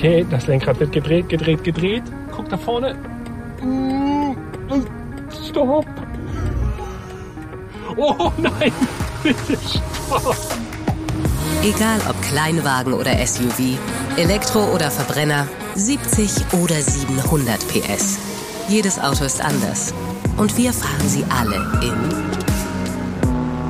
Okay, das Lenkrad wird gedreht, gedreht, gedreht. Guck da vorne. Stopp. Oh nein, bitte stopp. Egal ob Kleinwagen oder SUV, Elektro oder Verbrenner, 70 oder 700 PS. Jedes Auto ist anders. Und wir fahren sie alle in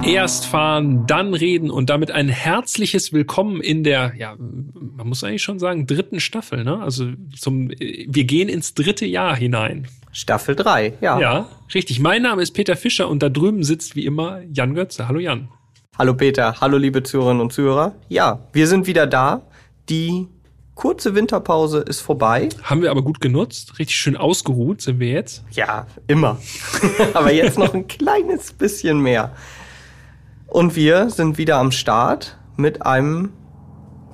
Erst fahren, dann reden und damit ein herzliches Willkommen in der, ja, man muss eigentlich schon sagen, dritten Staffel, ne? Also zum, wir gehen ins dritte Jahr hinein. Staffel 3, ja. Ja, richtig. Mein Name ist Peter Fischer und da drüben sitzt wie immer Jan Götze. Hallo Jan. Hallo Peter, hallo liebe Zuhörerinnen und Zuhörer. Ja, wir sind wieder da. Die kurze Winterpause ist vorbei. Haben wir aber gut genutzt. Richtig schön ausgeruht sind wir jetzt. Ja, immer. aber jetzt noch ein kleines bisschen mehr. Und wir sind wieder am Start mit einem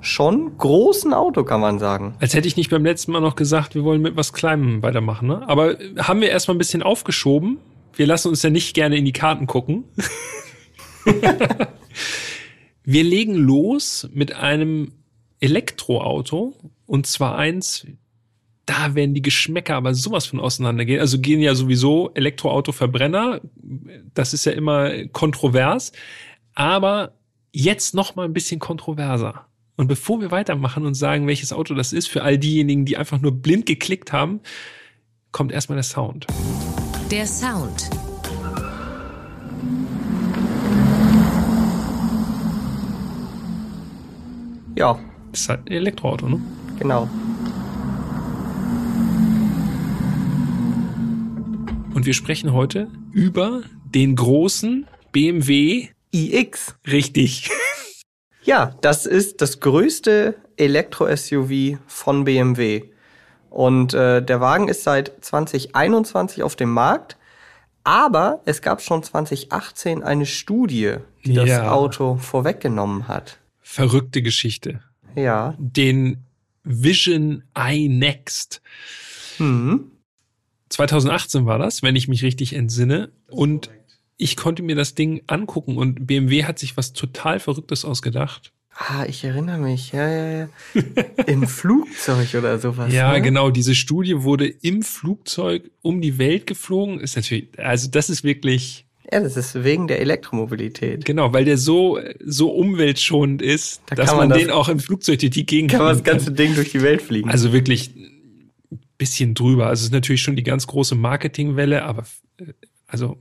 schon großen Auto, kann man sagen. Als hätte ich nicht beim letzten Mal noch gesagt, wir wollen mit was Kleinem weitermachen. Ne? Aber haben wir erstmal ein bisschen aufgeschoben. Wir lassen uns ja nicht gerne in die Karten gucken. wir legen los mit einem Elektroauto und zwar eins, da werden die Geschmäcker aber sowas von auseinandergehen. Also gehen ja sowieso Elektroauto-Verbrenner, das ist ja immer kontrovers, aber jetzt noch mal ein bisschen kontroverser. Und bevor wir weitermachen und sagen, welches Auto das ist, für all diejenigen, die einfach nur blind geklickt haben, kommt erstmal der Sound. Der Sound. Ja. Das ist halt ein Elektroauto, ne? Genau. Und wir sprechen heute über den großen BMW iX. Richtig. Ja, das ist das größte Elektro-SUV von BMW. Und äh, der Wagen ist seit 2021 auf dem Markt. Aber es gab schon 2018 eine Studie, die ja. das Auto vorweggenommen hat. Verrückte Geschichte. Ja. Den Vision iNext. Mhm. 2018 war das, wenn ich mich richtig entsinne. Und ich konnte mir das Ding angucken und BMW hat sich was total Verrücktes ausgedacht. Ah, ich erinnere mich, ja, ja, ja. Im Flugzeug oder sowas. Ja, ne? genau. Diese Studie wurde im Flugzeug um die Welt geflogen. Ist natürlich, also das ist wirklich. Ja, das ist wegen der Elektromobilität. Genau, weil der so, so umweltschonend ist, da dass man, man den auch im Flugzeug durch die Gegend kann. Kann man das ganze Ding durch die Welt fliegen. Also wirklich bisschen drüber. Also es ist natürlich schon die ganz große Marketingwelle, aber also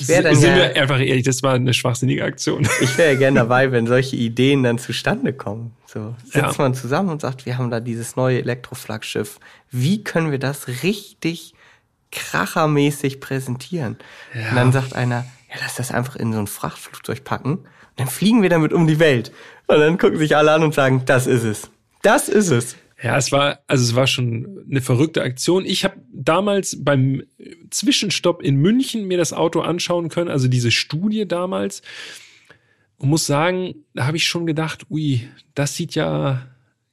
ich wäre dann sind ja, wir einfach ehrlich, das war eine schwachsinnige Aktion. Ich wäre ja gerne dabei, wenn solche Ideen dann zustande kommen. So sitzt ja. man zusammen und sagt, wir haben da dieses neue Elektroflaggschiff. Wie können wir das richtig krachermäßig präsentieren? Ja. Und dann sagt einer, ja, lass das einfach in so ein Frachtflugzeug packen. Und dann fliegen wir damit um die Welt. Und dann gucken sich alle an und sagen, das ist es. Das ist es. Ja, es war, also es war schon eine verrückte Aktion. Ich habe damals beim Zwischenstopp in München mir das Auto anschauen können, also diese Studie damals. Und muss sagen, da habe ich schon gedacht, ui, das sieht ja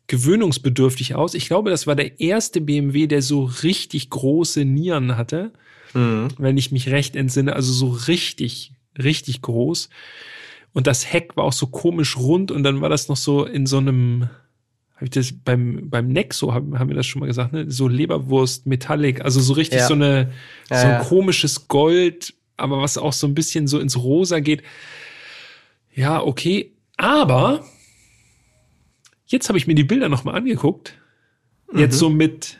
gewöhnungsbedürftig aus. Ich glaube, das war der erste BMW, der so richtig große Nieren hatte, mhm. wenn ich mich recht entsinne. Also so richtig, richtig groß. Und das Heck war auch so komisch rund und dann war das noch so in so einem habe ich das beim, beim Nexo, haben, haben wir das schon mal gesagt, ne? So Leberwurst, Metallic, also so richtig ja. so eine, ja, so ein ja. komisches Gold, aber was auch so ein bisschen so ins Rosa geht. Ja, okay. Aber jetzt habe ich mir die Bilder nochmal angeguckt. Jetzt mhm. so mit,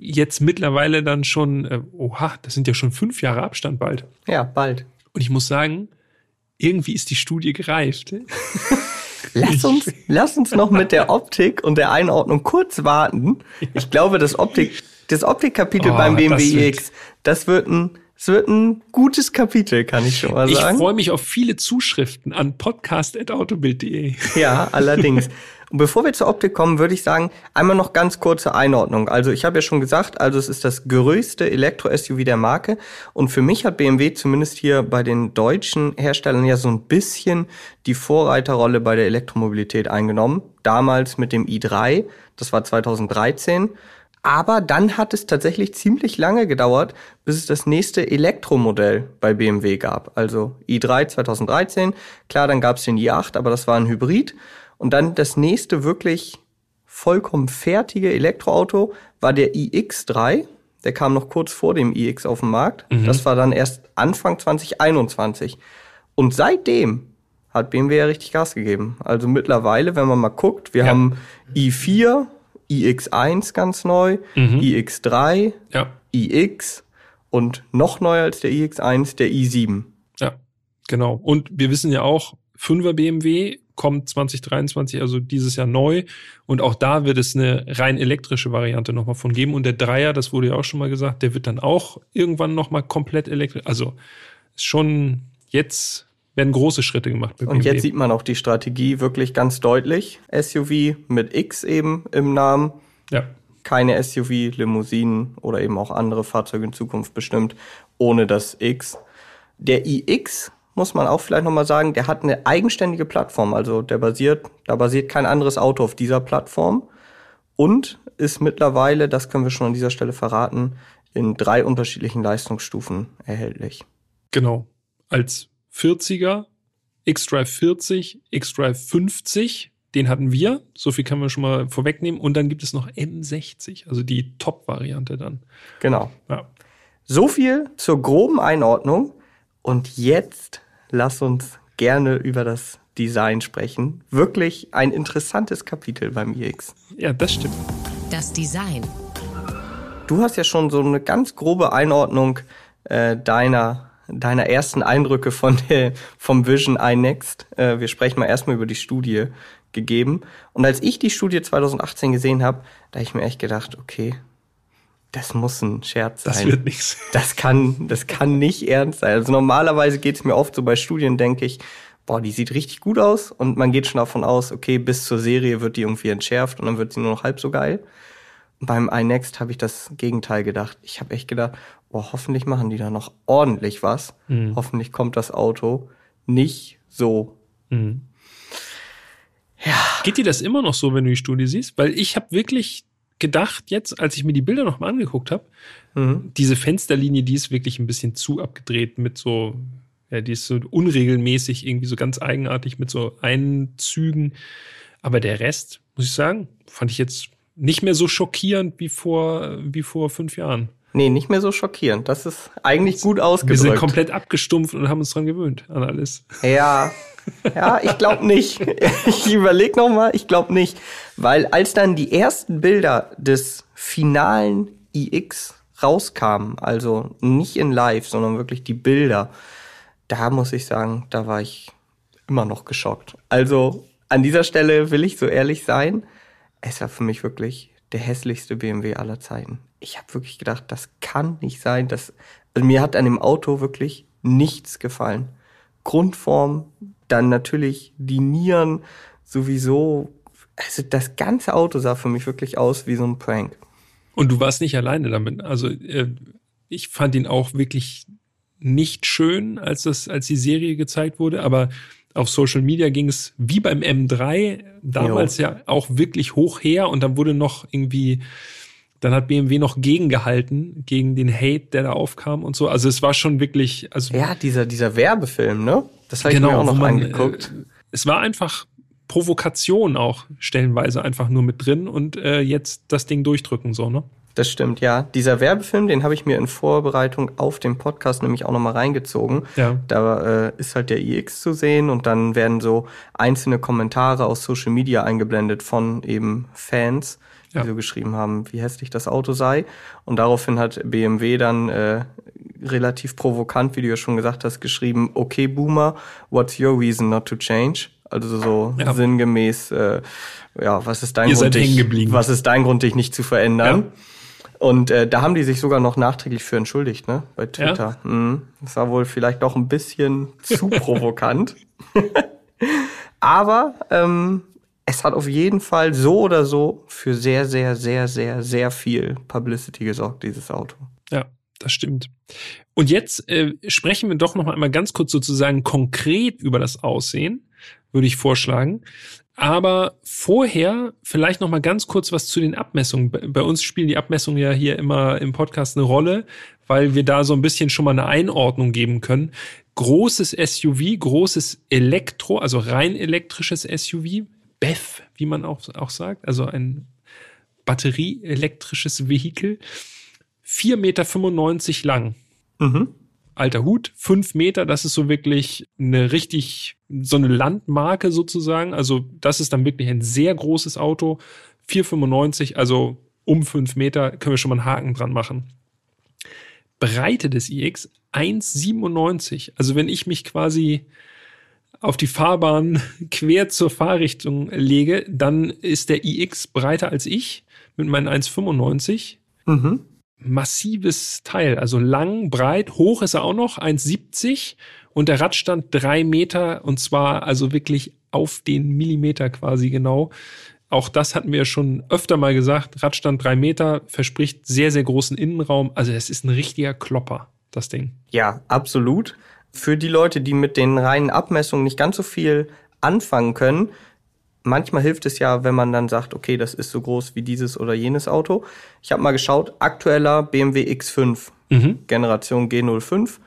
jetzt mittlerweile dann schon, äh, oha, das sind ja schon fünf Jahre Abstand bald. Ja, bald. Und ich muss sagen, irgendwie ist die Studie gereift. Lass uns, lass uns noch mit der Optik und der Einordnung kurz warten. Ich glaube, das Optik, das Optikkapitel oh, beim BMW X, das wird ein, es wird ein gutes Kapitel, kann ich schon mal sagen. Ich freue mich auf viele Zuschriften an podcast.autobild.de. Ja, allerdings. Und bevor wir zur Optik kommen, würde ich sagen, einmal noch ganz kurze Einordnung. Also ich habe ja schon gesagt, also es ist das größte Elektro-SUV der Marke. Und für mich hat BMW zumindest hier bei den deutschen Herstellern ja so ein bisschen die Vorreiterrolle bei der Elektromobilität eingenommen. Damals mit dem i3, das war 2013. Aber dann hat es tatsächlich ziemlich lange gedauert, bis es das nächste Elektromodell bei BMW gab. Also i3 2013, klar, dann gab es den i8, aber das war ein Hybrid. Und dann das nächste wirklich vollkommen fertige Elektroauto war der iX3. Der kam noch kurz vor dem iX auf den Markt. Mhm. Das war dann erst Anfang 2021. Und seitdem hat BMW ja richtig Gas gegeben. Also mittlerweile, wenn man mal guckt, wir ja. haben i4, iX1 ganz neu, mhm. iX3, ja. iX und noch neuer als der iX1, der i7. Ja, genau. Und wir wissen ja auch, 5er BMW kommt 2023, also dieses Jahr neu. Und auch da wird es eine rein elektrische Variante nochmal von geben. Und der Dreier, das wurde ja auch schon mal gesagt, der wird dann auch irgendwann nochmal komplett elektrisch. Also ist schon jetzt werden große Schritte gemacht. Und jetzt sieht man auch die Strategie wirklich ganz deutlich. SUV mit X eben im Namen. Ja. Keine SUV, Limousinen oder eben auch andere Fahrzeuge in Zukunft bestimmt ohne das X. Der iX muss man auch vielleicht nochmal sagen, der hat eine eigenständige Plattform. Also der basiert, da basiert kein anderes Auto auf dieser Plattform und ist mittlerweile, das können wir schon an dieser Stelle verraten, in drei unterschiedlichen Leistungsstufen erhältlich. Genau. Als 40er, X-Drive 40, X-Drive 50, den hatten wir. So viel können wir schon mal vorwegnehmen. Und dann gibt es noch M60, also die Top-Variante dann. Genau. Ja. So viel zur groben Einordnung. Und jetzt lass uns gerne über das Design sprechen. Wirklich ein interessantes Kapitel beim iX. Ja, das stimmt. Das Design. Du hast ja schon so eine ganz grobe Einordnung äh, deiner deiner ersten Eindrücke von der, vom Vision iNext. Äh, wir sprechen mal erstmal über die Studie gegeben. Und als ich die Studie 2018 gesehen habe, da habe ich mir echt gedacht, okay, das muss ein Scherz sein. Das wird nichts. Das kann, das kann nicht ernst sein. Also normalerweise geht es mir oft so bei Studien, denke ich, boah, die sieht richtig gut aus und man geht schon davon aus, okay, bis zur Serie wird die irgendwie entschärft und dann wird sie nur noch halb so geil. Beim iNext habe ich das Gegenteil gedacht. Ich habe echt gedacht, boah, hoffentlich machen die da noch ordentlich was. Mhm. Hoffentlich kommt das Auto nicht so. Mhm. Ja. Geht dir das immer noch so, wenn du die Studie siehst? Weil ich habe wirklich gedacht, jetzt, als ich mir die Bilder noch mal angeguckt habe, mhm. diese Fensterlinie, die ist wirklich ein bisschen zu abgedreht mit so, ja, die ist so unregelmäßig, irgendwie so ganz eigenartig mit so Einzügen. Aber der Rest, muss ich sagen, fand ich jetzt nicht mehr so schockierend wie vor, wie vor fünf Jahren. Nee, nicht mehr so schockierend. Das ist eigentlich gut ausgedrückt. Wir sind komplett abgestumpft und haben uns dran gewöhnt an alles. Ja, ja, ich glaube nicht. Ich überlege noch mal, ich glaube nicht, weil als dann die ersten Bilder des finalen iX rauskamen, also nicht in Live, sondern wirklich die Bilder, da muss ich sagen, da war ich immer noch geschockt. Also an dieser Stelle will ich so ehrlich sein, es war für mich wirklich der hässlichste BMW aller Zeiten. Ich habe wirklich gedacht, das kann nicht sein. Dass, also mir hat an dem Auto wirklich nichts gefallen. Grundform, dann natürlich die Nieren sowieso. Also das ganze Auto sah für mich wirklich aus wie so ein Prank. Und du warst nicht alleine damit. Also äh, ich fand ihn auch wirklich nicht schön, als das, als die Serie gezeigt wurde, aber auf Social Media ging es wie beim M3 damals jo. ja auch wirklich hoch her und dann wurde noch irgendwie, dann hat BMW noch gegengehalten gegen den Hate, der da aufkam und so. Also es war schon wirklich, also ja, dieser dieser Werbefilm, ne? Das habe genau, ich mir auch noch man, angeguckt. Äh, es war einfach Provokation auch stellenweise einfach nur mit drin und äh, jetzt das Ding durchdrücken so, ne? Das stimmt, ja. Dieser Werbefilm, den habe ich mir in Vorbereitung auf den Podcast nämlich auch nochmal reingezogen. Ja. Da äh, ist halt der iX zu sehen und dann werden so einzelne Kommentare aus Social Media eingeblendet von eben Fans, die ja. so geschrieben haben, wie hässlich das Auto sei. Und daraufhin hat BMW dann äh, relativ provokant, wie du ja schon gesagt hast, geschrieben, okay, Boomer, what's your reason not to change? Also so ja. sinngemäß, äh, ja, was ist dein Ihr Grund, dich, was ist dein Grund, dich nicht zu verändern? Ja. Und äh, da haben die sich sogar noch nachträglich für entschuldigt, ne? Bei Twitter. Ja? Mhm. Das war wohl vielleicht doch ein bisschen zu provokant. Aber ähm, es hat auf jeden Fall so oder so für sehr, sehr, sehr, sehr, sehr viel Publicity gesorgt, dieses Auto. Ja, das stimmt. Und jetzt äh, sprechen wir doch noch einmal ganz kurz sozusagen konkret über das Aussehen, würde ich vorschlagen. Aber vorher vielleicht noch mal ganz kurz was zu den Abmessungen. Bei uns spielen die Abmessungen ja hier immer im Podcast eine Rolle, weil wir da so ein bisschen schon mal eine Einordnung geben können. Großes SUV, großes Elektro, also rein elektrisches SUV, BEV, wie man auch, auch sagt, also ein batterieelektrisches Vehikel. 4,95 Meter lang. Mhm. Alter Hut, fünf Meter, das ist so wirklich eine richtig, so eine Landmarke sozusagen. Also das ist dann wirklich ein sehr großes Auto. 4,95, also um fünf Meter können wir schon mal einen Haken dran machen. Breite des iX 1,97. Also wenn ich mich quasi auf die Fahrbahn quer zur Fahrrichtung lege, dann ist der iX breiter als ich mit meinen 1,95. Mhm. Massives Teil, also lang, breit, hoch ist er auch noch, 1,70 und der Radstand drei Meter und zwar also wirklich auf den Millimeter quasi genau. Auch das hatten wir schon öfter mal gesagt. Radstand drei Meter verspricht sehr, sehr großen Innenraum. Also es ist ein richtiger Klopper, das Ding. Ja, absolut. Für die Leute, die mit den reinen Abmessungen nicht ganz so viel anfangen können, manchmal hilft es ja, wenn man dann sagt, okay, das ist so groß wie dieses oder jenes Auto. Ich habe mal geschaut, aktueller BMW X5, Mhm. Generation G05.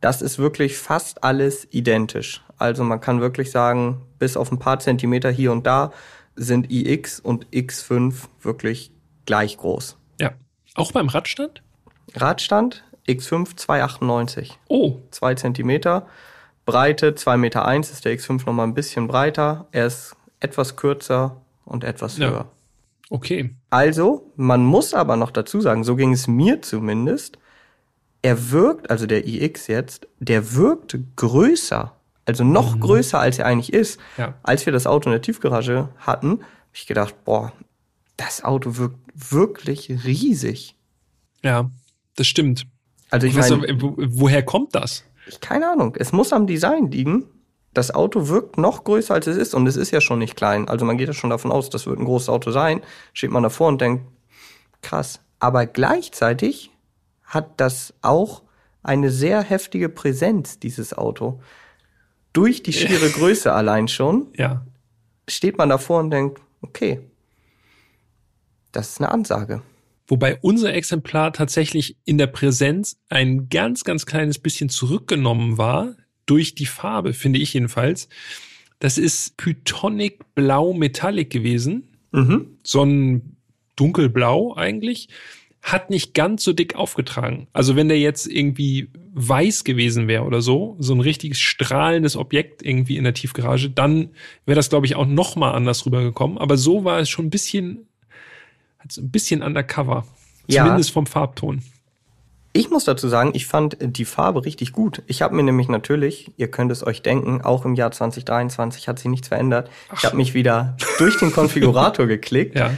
Das ist wirklich fast alles identisch. Also man kann wirklich sagen, bis auf ein paar Zentimeter hier und da sind iX und X5 wirklich gleich groß. Ja. Auch beim Radstand? Radstand X5 298. Oh, zwei Zentimeter. Breite 2,1 Meter eins ist der X5 nochmal ein bisschen breiter. Er ist etwas kürzer und etwas Ja. höher. okay. Also, man muss aber noch dazu sagen, so ging es mir zumindest, er wirkt, also der iX jetzt, der wirkt größer, also noch größer, als er eigentlich ist. Ja. Als wir das Auto in der Tiefgarage hatten, habe ich gedacht, boah, das Auto wirkt wirklich riesig. Ja, das stimmt. Also ich meine, wo, woher kommt das? Ich, keine Ahnung. Es muss am Design liegen. Das Auto wirkt noch größer, als es ist. Und es ist ja schon nicht klein. Also man geht ja schon davon aus, das wird ein großes Auto sein. Steht man davor und denkt, krass. Aber gleichzeitig hat das auch eine sehr heftige Präsenz, dieses Auto. Durch die schiere Größe allein schon Ja. steht man davor und denkt, okay, das ist eine Ansage. Wobei unser Exemplar tatsächlich in der Präsenz ein ganz, ganz kleines bisschen zurückgenommen war durch die Farbe, finde ich jedenfalls. Das ist Pythonic Blau Metallic gewesen. Mhm. So ein dunkelblau eigentlich. Hat nicht ganz so dick aufgetragen. Also wenn der jetzt irgendwie weiß gewesen wäre oder so, so ein richtiges strahlendes Objekt irgendwie in der Tiefgarage, dann wäre das, glaube ich, auch noch mal anders rübergekommen. Aber so war es schon ein bisschen, also ein bisschen undercover. Ja. Zumindest vom Farbton. Ich muss dazu sagen, ich fand die Farbe richtig gut. Ich habe mir nämlich natürlich, ihr könnt es euch denken, auch im Jahr 2023 hat sich nichts verändert. Ich habe mich wieder durch den Konfigurator geklickt Ja.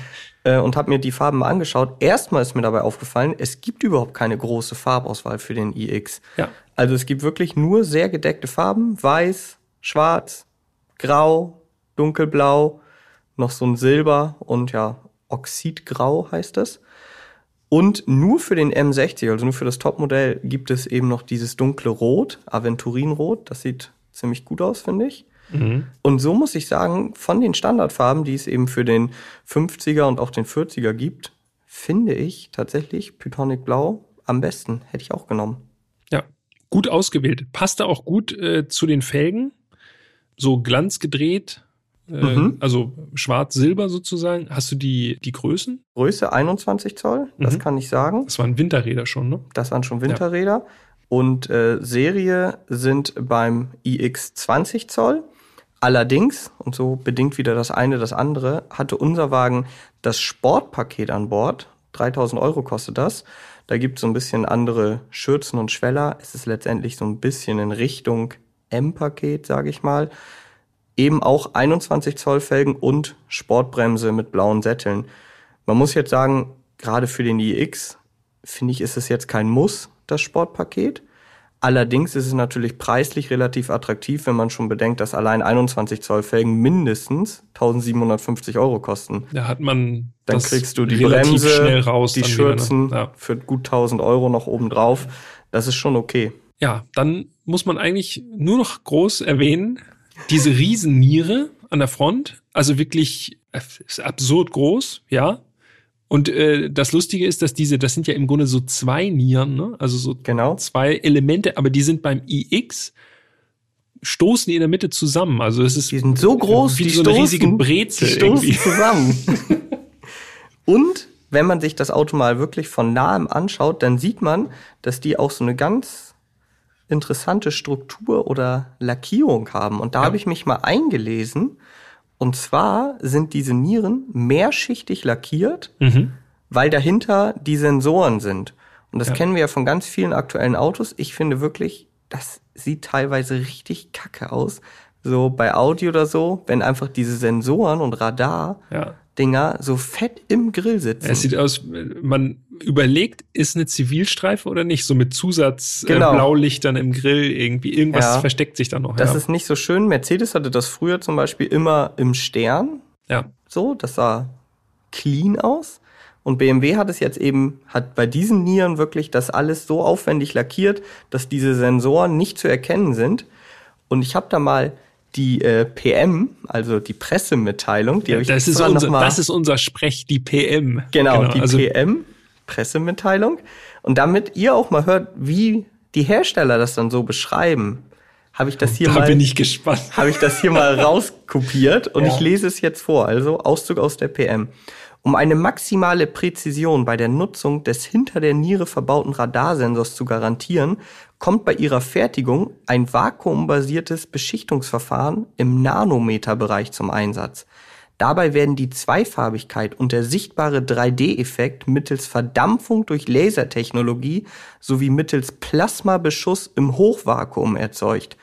äh, und habe mir die Farben mal angeschaut. Erstmal ist mir dabei aufgefallen, es gibt überhaupt keine große Farbauswahl für den iX. Ja. Also es gibt wirklich nur sehr gedeckte Farben, weiß, schwarz, grau, dunkelblau, noch so ein Silber und ja, Oxidgrau heißt das. Und nur für den M60, also nur für das Topmodell, gibt es eben noch dieses dunkle Rot, Aventurinrot. Das sieht ziemlich gut aus, finde ich. Mhm. Und so muss ich sagen, von den Standardfarben, die es eben für den 50er und auch den 40er gibt, finde ich tatsächlich Pythonic Blau am besten. Hätte ich auch genommen. Ja. Gut ausgewählt. Passte auch gut äh, zu den Felgen. So glanzgedreht. Äh, Mhm. Also schwarz-silber sozusagen. Hast du die, die Größen? Größe 21 Zoll, das Mhm. kann ich sagen. Das waren Winterräder schon, ne? Das waren schon Winterräder. Und äh, Serie sind beim iX 20 Zoll. Allerdings, und so bedingt wieder das eine das andere, hatte unser Wagen das Sportpaket an Bord. 3000 Euro kostet das. Da gibt es so ein bisschen andere Schürzen und Schweller. Es ist letztendlich so ein bisschen in Richtung M-Paket, sage ich mal. Eben auch 21 Zoll Felgen und Sportbremse mit blauen Sätteln. Man muss jetzt sagen, gerade für den iX finde ich, ist es jetzt kein Muss, das Sportpaket. Allerdings ist es natürlich preislich relativ attraktiv, wenn man schon bedenkt, dass allein 21 Zoll Felgen mindestens 1750 Euro kosten. Da hat man Dann kriegst du die Bremse, raus. die ne? Schürzen Ja. für gut 1000 Euro noch obendrauf. Das ist schon okay. ja, dann muss man eigentlich nur noch groß erwähnen, diese Riesenniere an der Front, also wirklich äh, ist absurd groß, ja. Und äh, das Lustige ist, dass diese, das sind ja im Grunde so zwei Nieren, ne? also so Genau. zwei Elemente, aber die sind beim iX stoßen die in der Mitte zusammen. Also es ist Die sind so groß, wie die so eine stoßen, riesige Brezel die stoßen irgendwie. zusammen. Und wenn man sich das Auto mal wirklich von nahem anschaut, dann sieht man, dass die auch so eine ganz interessante Struktur oder Lackierung haben. Und da Ja. habe ich mich mal eingelesen. Und zwar sind diese Nieren mehrschichtig lackiert, Mhm. weil dahinter die Sensoren sind. Und das Ja. kennen wir ja von ganz vielen aktuellen Autos. Ich finde wirklich, das sieht teilweise richtig kacke aus. So bei Audi oder so, wenn einfach diese Sensoren und Radar-Dinger Ja. so fett im Grill sitzen. Es sieht aus, man überlegt, ist eine Zivilstreife oder nicht? So mit Zusatz Genau. äh, Blaulichtern im Grill irgendwie. Irgendwas Ja. versteckt sich da noch. das ja. ist nicht so schön. Mercedes hatte das früher zum Beispiel immer im Stern. ja. So, das sah clean aus. Und BMW hat es jetzt eben, hat bei diesen Nieren wirklich das alles so aufwendig lackiert, dass diese Sensoren nicht zu erkennen sind. Und ich habe da mal die äh, PM, also die Pressemitteilung, die habe ich das, ist unser, mal, das ist unser Sprech, die PM. genau, die also, PM, Pressemitteilung. Und damit ihr auch mal hört, wie die Hersteller das dann so beschreiben, habe ich das hier Da mal bin ich gespannt. habe ich das hier mal rauskopiert und Ja. ich lese es jetzt vor. Also Auszug aus der PM. Um eine maximale Präzision bei der Nutzung des hinter der Niere verbauten Radarsensors zu garantieren, kommt bei ihrer Fertigung ein vakuumbasiertes Beschichtungsverfahren im Nanometerbereich zum Einsatz. Dabei werden die Zweifarbigkeit und der sichtbare 3D-Effekt mittels Verdampfung durch Lasertechnologie sowie mittels Plasmabeschuss im Hochvakuum erzeugt.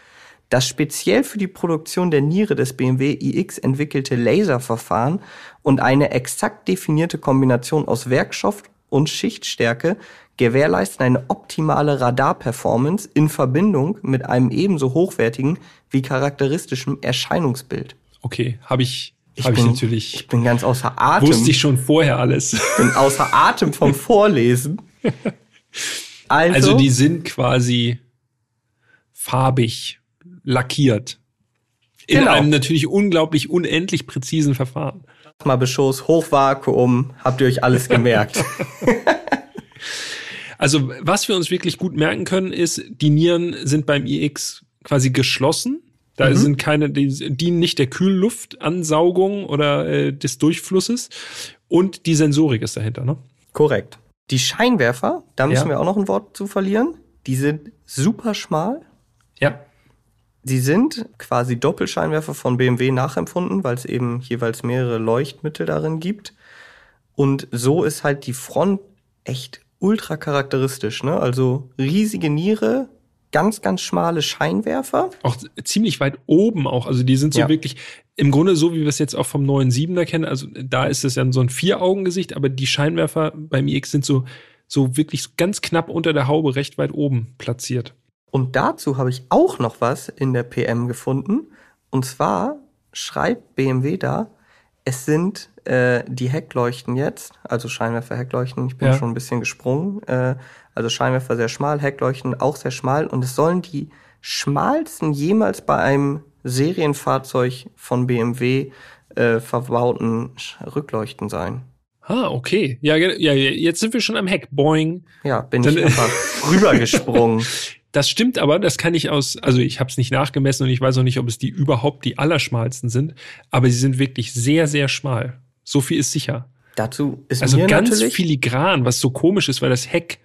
Das speziell für die Produktion der Niere des BMW iX entwickelte Laserverfahren und eine exakt definierte Kombination aus Werkstoff und Schichtstärke gewährleisten eine optimale Radarperformance in Verbindung mit einem ebenso hochwertigen wie charakteristischem Erscheinungsbild. Okay, habe ich, Ich hab ich bin, natürlich. ich bin ganz außer Atem. wusste ich schon vorher alles. bin außer Atem vom Vorlesen. Also, Also die sind quasi farbig lackiert. In Genau. einem natürlich unglaublich unendlich präzisen Verfahren. mal Beschuss, Hochvakuum, habt ihr euch alles gemerkt. Also was wir uns wirklich gut merken können, ist, die Nieren sind beim iX quasi geschlossen. Da Mhm. sind keine, die dienen nicht der Kühlluftansaugung oder äh, des Durchflusses. Und die Sensorik ist dahinter, ne? Korrekt. Die Scheinwerfer, da müssen Ja. wir auch noch ein Wort zu verlieren. Die sind super schmal. Ja. Sie sind quasi Doppelscheinwerfer von BMW nachempfunden, weil es eben jeweils mehrere Leuchtmittel darin gibt. Und so ist halt die Front echt ultra charakteristisch, ne? Also riesige Niere, ganz, ganz schmale Scheinwerfer. Auch ziemlich weit oben auch. Also die sind so Ja. wirklich im Grunde so, wie wir es jetzt auch vom neuen Siebener kennen. Also da ist es ja so ein Vier-Augen-Gesicht, aber die Scheinwerfer beim iX sind so, so wirklich ganz knapp unter der Haube recht weit oben platziert. Und dazu habe ich auch noch was in der PM gefunden. Und zwar schreibt BMW da, es sind äh, die Heckleuchten jetzt, also Scheinwerfer, Heckleuchten, ich bin Ja. schon ein bisschen gesprungen, äh, also Scheinwerfer sehr schmal, Heckleuchten auch sehr schmal und es sollen die schmalsten jemals bei einem Serienfahrzeug von BMW äh, verbauten Rückleuchten sein. Ah, okay. Ja, ja, jetzt sind wir schon am Heck. Boing. Ja, bin Dann- ich einfach rübergesprungen. Das stimmt aber, das kann ich aus, also ich habe es nicht nachgemessen und ich weiß auch nicht, ob es die überhaupt die allerschmalsten sind, aber sie sind wirklich sehr, sehr schmal. So viel ist sicher. Dazu ist Also ganz filigran, was so komisch ist, weil das Heck,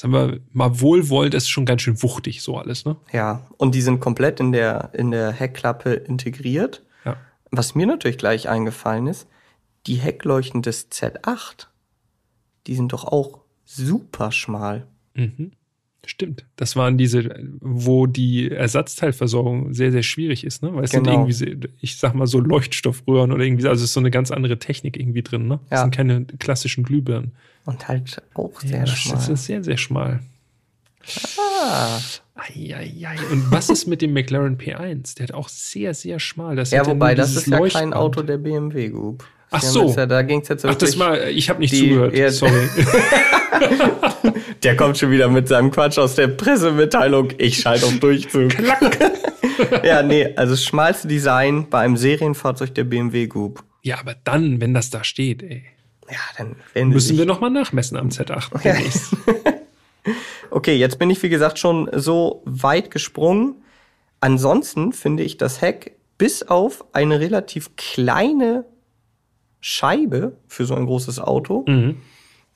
sagen wir mal wohlwollend, ist schon ganz schön wuchtig, so alles, ne? Ja, und die sind komplett in der, in der Heckklappe integriert. Ja. Was mir natürlich gleich eingefallen ist, die Heckleuchten des Z8, die sind doch auch super schmal. Mhm. Stimmt. Das waren diese, wo die Ersatzteilversorgung sehr, sehr schwierig ist, ne? Weil es Genau. sind irgendwie, ich sag mal so Leuchtstoffröhren oder irgendwie, also es ist so eine ganz andere Technik irgendwie drin, ne? Das Ja. sind keine klassischen Glühbirnen. Und halt auch sehr Ja, das schmal. das ist sehr, sehr schmal. ah. Eieiei. Und was ist mit dem McLaren P1? Der hat auch sehr, sehr schmal. Das Ja, wobei, das ist ja kein Leuchtband. Auto der BMW Group. Ach so. Ja, da ging's jetzt Ach, das war, ich habe nicht zugehört. Sorry. Der kommt schon wieder mit seinem Quatsch aus der Pressemitteilung. Ich schalte auf Durchzug. ja, nee, also das schmalste Design bei einem Serienfahrzeug der BMW Group. ja, aber dann, wenn das da steht, ey, Ja, dann wenn müssen wir noch mal nachmessen am Z8. demnächst. Okay, jetzt bin ich wie gesagt schon so weit gesprungen. Ansonsten finde ich das Heck bis auf eine relativ kleine Scheibe für so ein großes Auto Mhm.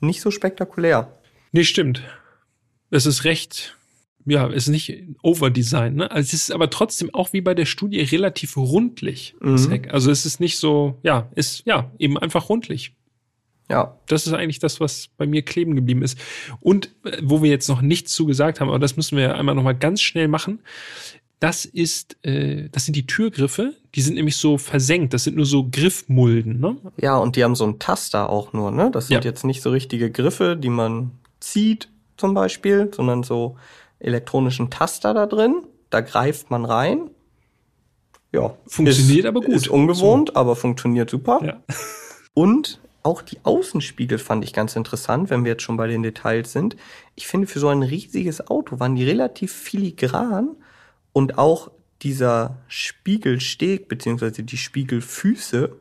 nicht so spektakulär. Nee, stimmt. Es ist recht, ja, es ist nicht overdesign, ne? Also es ist aber trotzdem auch wie bei der Studie relativ rundlich, Mhm. Also es ist nicht so, ja, ist, ja, eben einfach rundlich. Ja, Das ist eigentlich das, was bei mir kleben geblieben ist. Und äh, wo wir jetzt noch nichts zu gesagt haben, aber das müssen wir einmal noch mal ganz schnell machen. Das ist, äh, das sind die Türgriffe. Die sind nämlich so versenkt. Das sind nur so Griffmulden. Ne? ja, und die haben so einen Taster auch nur, ne? Das sind Ja. jetzt nicht so richtige Griffe, die man zieht zum Beispiel, sondern so elektronischen Taster da drin. Da greift man rein. Ja. Funktioniert ist, aber gut. Ist ungewohnt, aber funktioniert super. Ja. Und auch die Außenspiegel fand ich ganz interessant, wenn wir jetzt schon bei den Details sind. Ich finde, für so ein riesiges Auto waren die relativ filigran und auch dieser Spiegelsteg beziehungsweise die Spiegelfüße,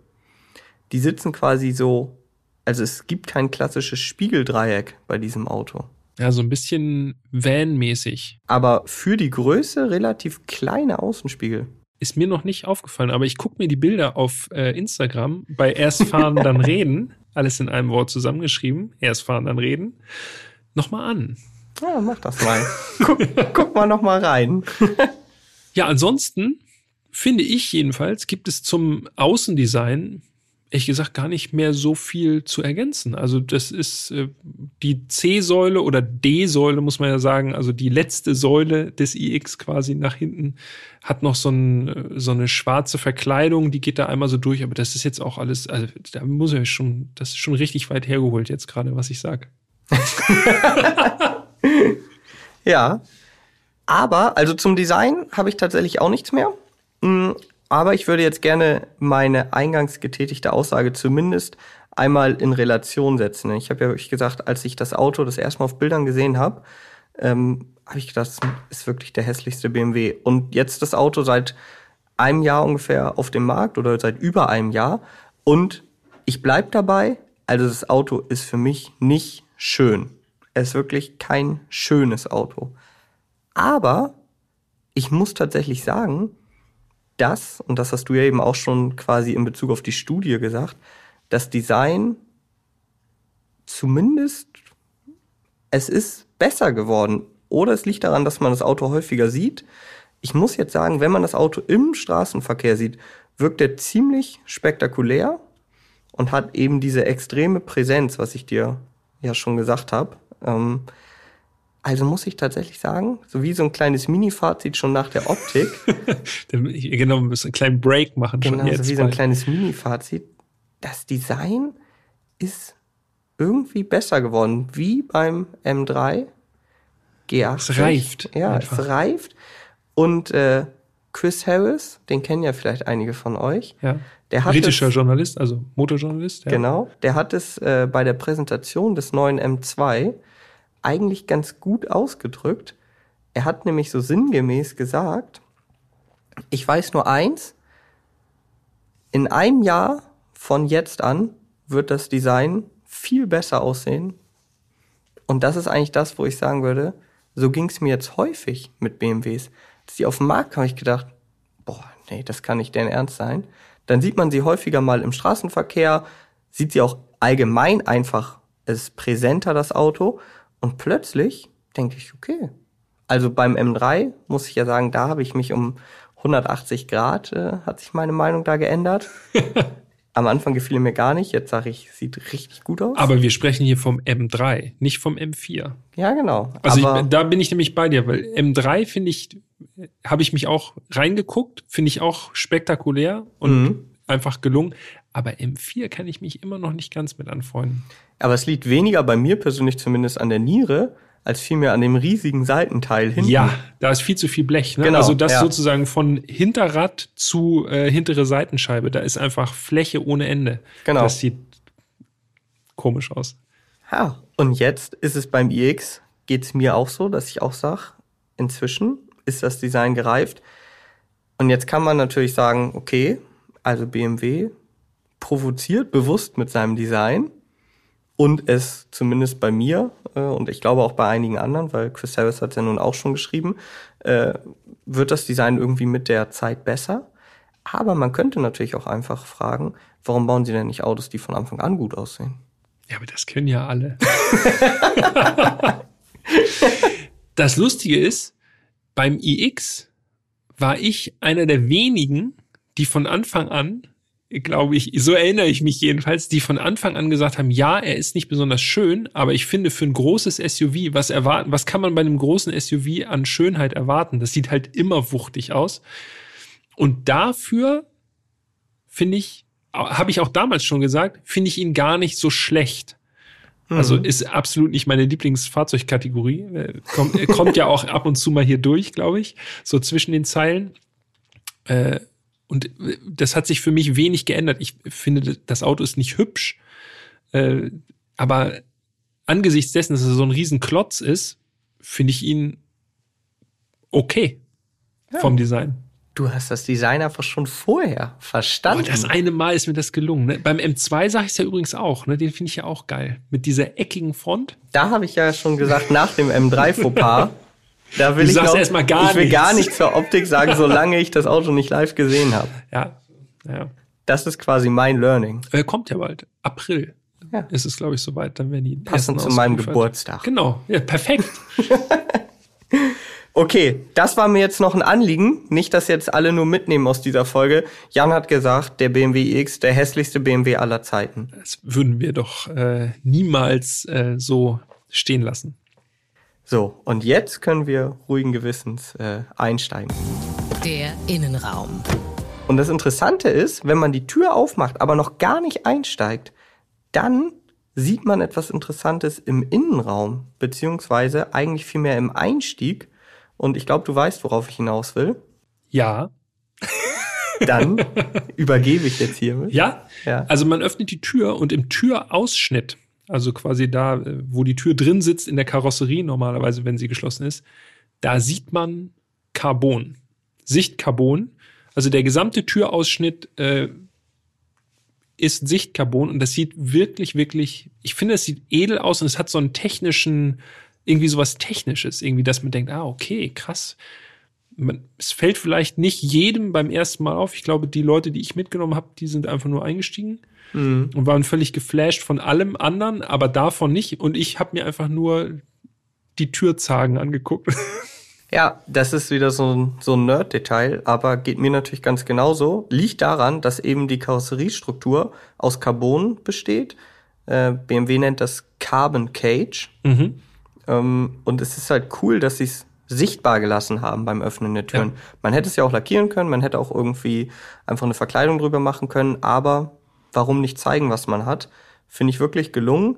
die sitzen quasi so, also es gibt kein klassisches Spiegeldreieck bei diesem Auto. ja, so ein bisschen Van-mäßig. Aber für die Größe relativ kleine Außenspiegel. Ist mir noch nicht aufgefallen, aber ich gucke mir die Bilder auf äh, Instagram bei Erst fahren, dann reden. Alles in einem Wort zusammengeschrieben. Erst fahren, dann reden. Nochmal an. Ja, mach das mal. guck, guck mal noch mal rein. Ja, ansonsten finde ich jedenfalls, gibt es zum Außendesign ehrlich gesagt gar nicht mehr so viel zu ergänzen. Also das ist äh, die C-Säule oder D-Säule, muss man ja sagen, also die letzte Säule des iX quasi nach hinten hat noch so, ein, äh, so eine schwarze Verkleidung, die geht da einmal so durch, aber das ist jetzt auch alles, also da muss ja schon, das ist schon richtig weit hergeholt jetzt gerade, was ich sage. Ja. Aber, also zum Design habe ich tatsächlich auch nichts mehr. Aber ich würde jetzt gerne meine eingangs getätigte Aussage zumindest einmal in Relation setzen. Ich habe ja wirklich gesagt, als ich das Auto das erste Mal auf Bildern gesehen habe, ähm, habe ich gedacht, das ist wirklich der hässlichste BMW. Und jetzt das Auto seit einem Jahr ungefähr auf dem Markt oder seit über einem Jahr. Und ich bleib dabei, also das Auto ist für mich nicht schön. Es ist wirklich kein schönes Auto. Aber ich muss tatsächlich sagen, das, und das hast du ja eben auch schon quasi in Bezug auf die Studie gesagt, das Design zumindest, es ist besser geworden. Oder es liegt daran, dass man das Auto häufiger sieht. Ich muss jetzt sagen, wenn man das Auto im Straßenverkehr sieht, wirkt er ziemlich spektakulär und hat eben diese extreme Präsenz, was ich dir ja schon gesagt habe. Ähm, also muss ich tatsächlich sagen, so wie so ein kleines Mini-Fazit schon nach der Optik, Genau, wir müssen einen kleinen Break machen. schon genau, so jetzt wie so ein kleines Mini-Fazit, das Design ist irgendwie besser geworden, wie beim M3 G8. Es reift Ja, einfach. es reift. Und äh, Chris Harris, den kennen ja vielleicht einige von euch. Ja. Der hat Britischer es, Journalist, also Motorjournalist. Ja. Genau, der hat es äh, bei der Präsentation des neuen M2 eigentlich ganz gut ausgedrückt. Er hat nämlich so sinngemäß gesagt, ich weiß nur eins, in einem Jahr von jetzt an wird das Design viel besser aussehen. Und das ist eigentlich das, wo ich sagen würde, so ging es mir jetzt häufig mit BMWs. Als die auf den Markt habe ich gedacht, boah, nee, das kann nicht deren Ernst sein. Dann sieht man sie häufiger mal im Straßenverkehr, sieht sie auch allgemein einfach, ist präsenter, das Auto. Und plötzlich denke ich, okay. Also beim M3 muss ich ja sagen, da habe ich mich um 180 Grad, äh, hat sich meine Meinung da geändert. Am Anfang gefiel mir gar nicht, jetzt sage ich, sieht richtig gut aus. Aber wir sprechen hier vom M3, nicht vom M4. ja, genau. Also ich, da bin ich nämlich bei dir, weil M3 finde ich, habe ich mich auch reingeguckt, finde ich auch spektakulär und Mhm. Einfach gelungen. Aber M4 kann ich mich immer noch nicht ganz mit anfreunden. Aber es liegt weniger bei mir persönlich zumindest an der Niere, als vielmehr an dem riesigen Seitenteil hinten. Ja, da ist viel zu viel Blech. Ne? Genau, also das ja. sozusagen von Hinterrad zu äh, hintere Seitenscheibe, da ist einfach Fläche ohne Ende. Genau. Das sieht komisch aus. Ja, und jetzt ist es beim iX, geht's mir auch so, dass ich auch sag, inzwischen ist das Design gereift. Und jetzt kann man natürlich sagen, okay, also BMW provoziert bewusst mit seinem Design. und es zumindest bei mir äh, und ich glaube auch bei einigen anderen, weil Chris Harris hat ja nun auch schon geschrieben, äh, wird das Design irgendwie mit der Zeit besser. Aber man könnte natürlich auch einfach fragen, warum bauen sie denn nicht Autos, die von Anfang an gut aussehen? Ja, aber das können ja alle. das Lustige ist, beim iX war ich einer der wenigen, die von Anfang an, glaube ich, so erinnere ich mich jedenfalls, die von Anfang an gesagt haben, ja, er ist nicht besonders schön, aber ich finde für ein großes SUV, was erwarten, was kann man bei einem großen SUV an Schönheit erwarten? Das sieht halt immer wuchtig aus. Und dafür finde ich, habe ich auch damals schon gesagt, finde ich ihn gar nicht so schlecht. Also Mhm. ist absolut nicht meine Lieblingsfahrzeugkategorie. Äh, Kommt, äh, kommt ja auch ab und zu mal hier durch, glaube ich, so zwischen den Zeilen. Äh, und äh, das hat sich für mich wenig geändert. Ich finde, das Auto ist nicht hübsch, äh, aber angesichts dessen, dass er so ein Riesenklotz ist, finde ich ihn okay vom Design. Du hast das Design einfach schon vorher Oh, verstanden. das eine Mal ist mir das gelungen. Ne? Beim M2 sage ich es ja übrigens auch. Ne? Den finde ich ja auch geil. Mit dieser eckigen Front. da habe ich ja schon gesagt, nach dem M3-Fauxpas, da will Du ich sagst noch, erst mal gar ich will nichts. gar nichts zur Optik sagen, solange ich das Auto nicht live gesehen habe. Ja, ja. Das ist quasi mein Learning. Äh, kommt ja bald. April Ja. ist es, glaube ich, soweit. Dann werden die Passend zu meinem. Geburtstag. Genau. Ja, perfekt. Okay, das war mir jetzt noch ein Anliegen. Nicht, dass jetzt alle nur mitnehmen aus dieser Folge. Jan hat gesagt, der BMW iX, der hässlichste BMW aller Zeiten. Das würden wir doch äh, niemals äh, so stehen lassen. So, und jetzt können wir ruhigen Gewissens äh, einsteigen. Der Innenraum. Und das Interessante ist, wenn man die Tür aufmacht, aber noch gar nicht einsteigt, dann sieht man etwas Interessantes im Innenraum, beziehungsweise eigentlich vielmehr im Einstieg. Und ich glaube, du weißt, worauf ich hinaus will. Ja. Dann übergebe ich jetzt hiermit. Ja. Ja. Also man öffnet die Tür und im Türausschnitt, also quasi da, äh, wo die Tür drin sitzt in der Karosserie normalerweise, wenn sie geschlossen ist, da sieht man Carbon. Sichtcarbon. Also der gesamte Türausschnitt äh, ist Sichtcarbon und das sieht wirklich, wirklich, ich finde, es sieht edel aus und es hat so einen technischen, irgendwie sowas Technisches, irgendwie, dass man denkt, ah, okay, krass. Man, es fällt vielleicht nicht jedem beim ersten Mal auf. Ich glaube, die Leute, die ich mitgenommen habe, die sind einfach nur eingestiegen Mhm. und waren völlig geflasht von allem anderen, aber davon nicht. Und ich habe mir einfach nur die Türzagen angeguckt. Ja, das ist wieder so ein, so ein Nerd-Detail, aber geht mir natürlich ganz genauso. Liegt daran, dass eben die Karosseriestruktur aus Carbon besteht. Äh, BMW nennt das Carbon Cage. mhm. Ähm, und es ist halt cool, dass sie es sichtbar gelassen haben beim Öffnen der Türen. Ja. Man hätte es ja auch lackieren können, man hätte auch irgendwie einfach eine Verkleidung drüber machen können, aber warum nicht zeigen, was man hat? Finde ich wirklich gelungen.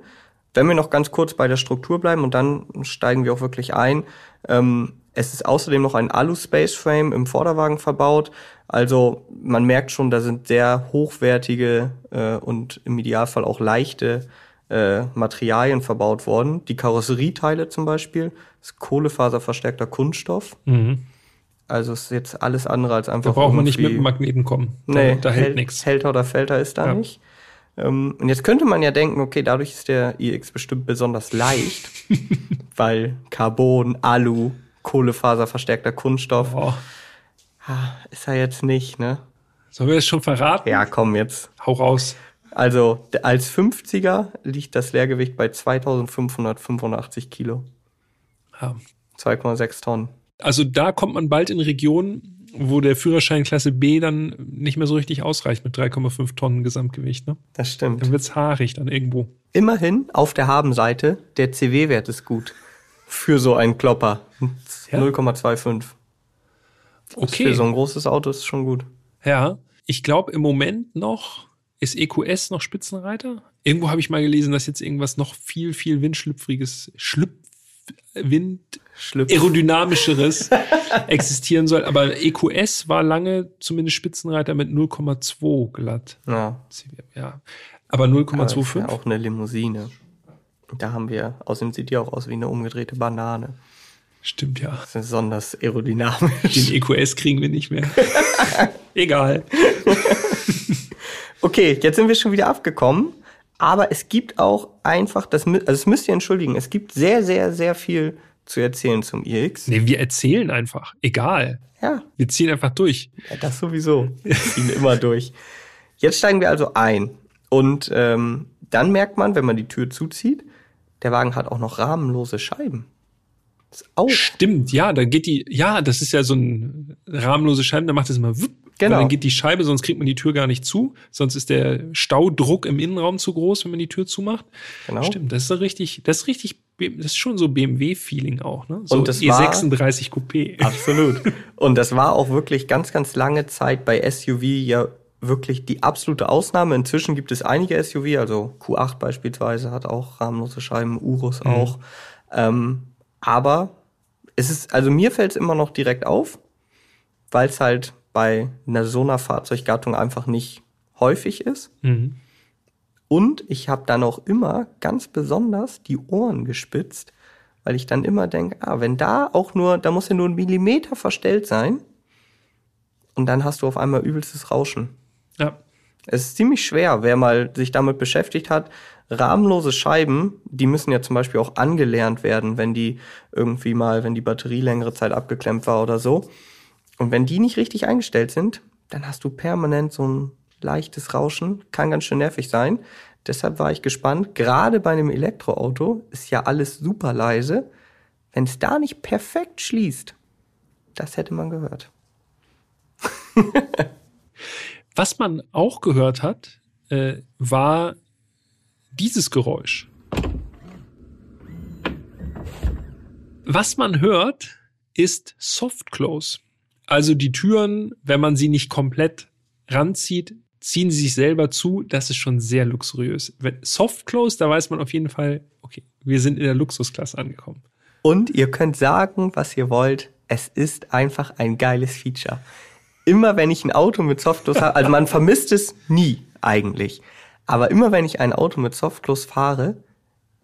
Wenn wir noch ganz kurz bei der Struktur bleiben und dann steigen wir auch wirklich ein. Ähm, es ist außerdem noch ein Alu-Space-Frame im Vorderwagen verbaut. Also man merkt schon, da sind sehr hochwertige äh, und im Idealfall auch leichte äh, Materialien verbaut worden. Die Karosserieteile zum Beispiel ist kohlefaserverstärkter Kunststoff. Mhm. Also ist jetzt alles andere als Da einfach. braucht man nicht mit dem Magneten kommen. Da, Nee, da hält nichts. Hälter oder Felter ist da Ja. nicht. Ähm, und jetzt könnte man ja denken, okay, dadurch ist der iX bestimmt besonders leicht, weil Carbon, Alu, Kohlefaserverstärkter Kunststoff, Oh. ist er jetzt nicht, ne? Sollen wir das schon verraten? Ja, komm jetzt. Hau raus. Also als 50er liegt das Leergewicht bei 2585 Kilo. Ja. 2,6 Tonnen. Also da kommt man bald in Regionen, wo der Führerschein Klasse B dann nicht mehr so richtig ausreicht mit 3,5 Tonnen Gesamtgewicht. Ne? Das stimmt. Dann wird's haarig dann irgendwo. Immerhin auf der Habenseite, der CW-Wert ist gut. Für so einen Klopper. Ja? 0,25. Okay. Für so ein großes Auto ist schon gut. Ja, ich glaube im Moment noch ist EQS noch Spitzenreiter. Irgendwo habe ich mal gelesen, dass jetzt irgendwas noch viel, viel windschlüpfriges, schlüpf, Wind, Schlüpf. aerodynamischeres existieren soll. Aber EQS war lange zumindest Spitzenreiter mit 0,2 glatt. Ja, Ja, aber aber ist 0,25. ja auch eine Limousine. Da haben wir, außerdem sieht die auch aus wie eine umgedrehte Banane. Stimmt ja. Das ist besonders aerodynamisch. Den EQS kriegen wir nicht mehr. Egal. Okay, jetzt sind wir schon wieder abgekommen. Aber es gibt auch einfach, das, also das müsst ihr entschuldigen, es gibt sehr, sehr, sehr viel zu erzählen zum iX. Nee, wir erzählen einfach. Egal. Ja. Wir ziehen einfach durch. Ja, das sowieso. Wir ziehen immer durch. Jetzt steigen wir also ein. Und ähm, dann merkt man, wenn man die Tür zuzieht, der Wagen hat auch noch rahmenlose Scheiben. Das ist auch Stimmt, ja, da geht die, ja, das ist ja so ein rahmenlose Scheiben, da macht es immer wupp, Genau. dann geht die Scheibe, sonst kriegt man die Tür gar nicht zu. Sonst ist der Staudruck im Innenraum zu groß, wenn man die Tür zumacht. Genau. Stimmt, das ist so richtig, das ist richtig, das ist schon so BMW-Feeling auch, ne? So Und das E36 war, Coupé. Absolut. Und das war auch wirklich ganz, ganz lange Zeit bei SUV ja wirklich die absolute Ausnahme. Inzwischen gibt es einige SUV, also Q8 beispielsweise hat auch rahmenlose Scheiben, Urus mhm. auch. Ähm, aber es ist, also mir fällt es immer noch direkt auf, weil es halt bei einer so einer Fahrzeuggattung einfach nicht häufig ist. Mhm. Und ich habe dann auch immer ganz besonders die Ohren gespitzt, weil ich dann immer denke, ah, wenn da auch nur, da muss ja nur ein Millimeter verstellt sein und dann hast du auf einmal übelstes Rauschen. Ja. Es ist ziemlich schwer, wer mal sich damit beschäftigt hat. Rahmenlose Scheiben, die müssen ja zum Beispiel auch angelernt werden, wenn die irgendwie mal, wenn die Batterie längere Zeit abgeklemmt war oder so. Und wenn die nicht richtig eingestellt sind, dann hast du permanent so ein leichtes Rauschen. Kann ganz schön nervig sein. Deshalb war ich gespannt. Gerade bei einem Elektroauto ist ja alles super leise. Wenn es da nicht perfekt schließt, das hätte man gehört. Was man auch gehört hat, äh, war dieses Geräusch. Was man hört, ist Soft Close. Also die Türen, wenn man sie nicht komplett ranzieht, ziehen sie sich selber zu. Das ist schon sehr luxuriös. Soft Close, da weiß man auf jeden Fall, okay, wir sind in der Luxusklasse angekommen. Und ihr könnt sagen, was ihr wollt. Es ist einfach ein geiles Feature immer wenn ich ein Auto mit Softclose habe, also man vermisst es nie eigentlich. Aber immer wenn ich ein Auto mit Softclose fahre,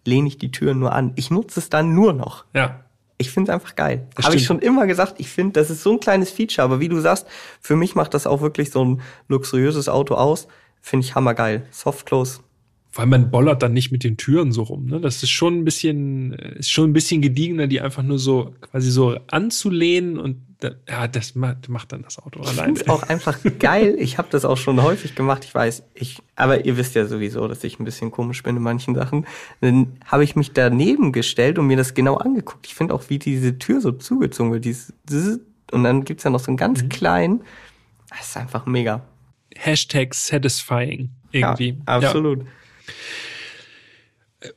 lehne ich die Türen nur an. Ich nutze es dann nur noch. Ja. Ich finde es einfach geil. Habe ich schon immer gesagt, ich finde, das ist so ein kleines Feature, aber wie du sagst, für mich macht das auch wirklich so ein luxuriöses Auto aus. Finde ich hammergeil. Softclose weil man bollert dann nicht mit den Türen so rum. Ne? Das ist schon ein bisschen, ist schon ein bisschen gediegener, die einfach nur so quasi so anzulehnen und da, ja, das macht, macht dann das Auto allein. Ich auch einfach geil. Ich habe das auch schon häufig gemacht. Ich weiß, ich, aber ihr wisst ja sowieso, dass ich ein bisschen komisch bin in manchen Sachen. Dann habe ich mich daneben gestellt und mir das genau angeguckt. Ich finde auch, wie diese Tür so zugezogen wird. Dieses, und dann gibt's ja noch so einen ganz mhm. kleinen. Das ist einfach mega. Hashtag satisfying irgendwie. Ja, absolut. Ja.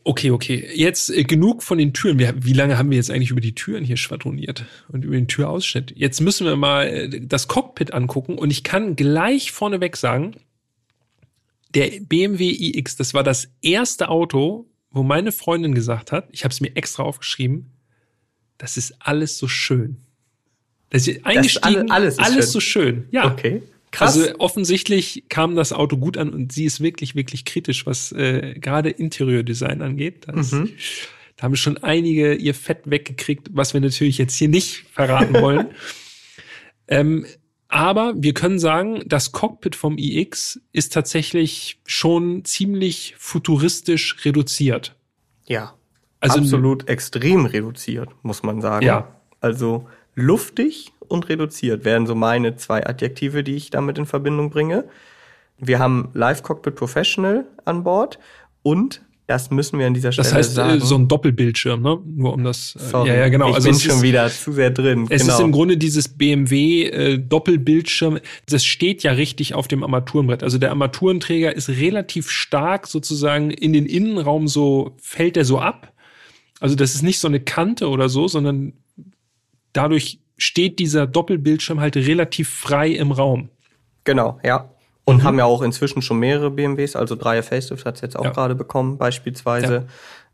Okay, okay. Jetzt äh, genug von den Türen. Wir, wie lange haben wir jetzt eigentlich über die Türen hier schwadroniert und über den Türausschnitt? Jetzt müssen wir mal äh, das Cockpit angucken und ich kann gleich vorneweg sagen, der BMW iX, das war das erste Auto, wo meine Freundin gesagt hat, ich habe es mir extra aufgeschrieben, das ist alles so schön. Das ist eingestiegen, das ist alles, alles schön. so schön. Ja. Okay. Krass. Also offensichtlich kam das Auto gut an und sie ist wirklich, wirklich kritisch, was äh, gerade Interieurdesign angeht. Mhm. Da haben schon einige ihr Fett weggekriegt, was wir natürlich jetzt hier nicht verraten wollen. ähm, aber wir können sagen, das Cockpit vom iX ist tatsächlich schon ziemlich futuristisch reduziert. Ja. Also absolut extrem reduziert, muss man sagen. Ja. Also luftig und reduziert wären so meine zwei Adjektive, die ich damit in Verbindung bringe. Wir haben Live Cockpit Professional an Bord und das müssen wir an dieser Stelle sagen. Das heißt, sagen. so ein Doppelbildschirm, ne? Nur um das. Äh, Sorry, ja, ja, genau. Ich also bin schon ist, wieder zu sehr drin. Es genau. ist im Grunde dieses BMW äh, Doppelbildschirm. Das steht ja richtig auf dem Armaturenbrett. Also der Armaturenträger ist relativ stark sozusagen in den Innenraum so fällt er so ab. Also das ist nicht so eine Kante oder so, sondern dadurch steht dieser Doppelbildschirm halt relativ frei im Raum. Genau, ja. Und mhm. haben ja auch inzwischen schon mehrere BMWs, also 3er Facelift hat es jetzt auch ja. gerade bekommen, beispielsweise. Ja.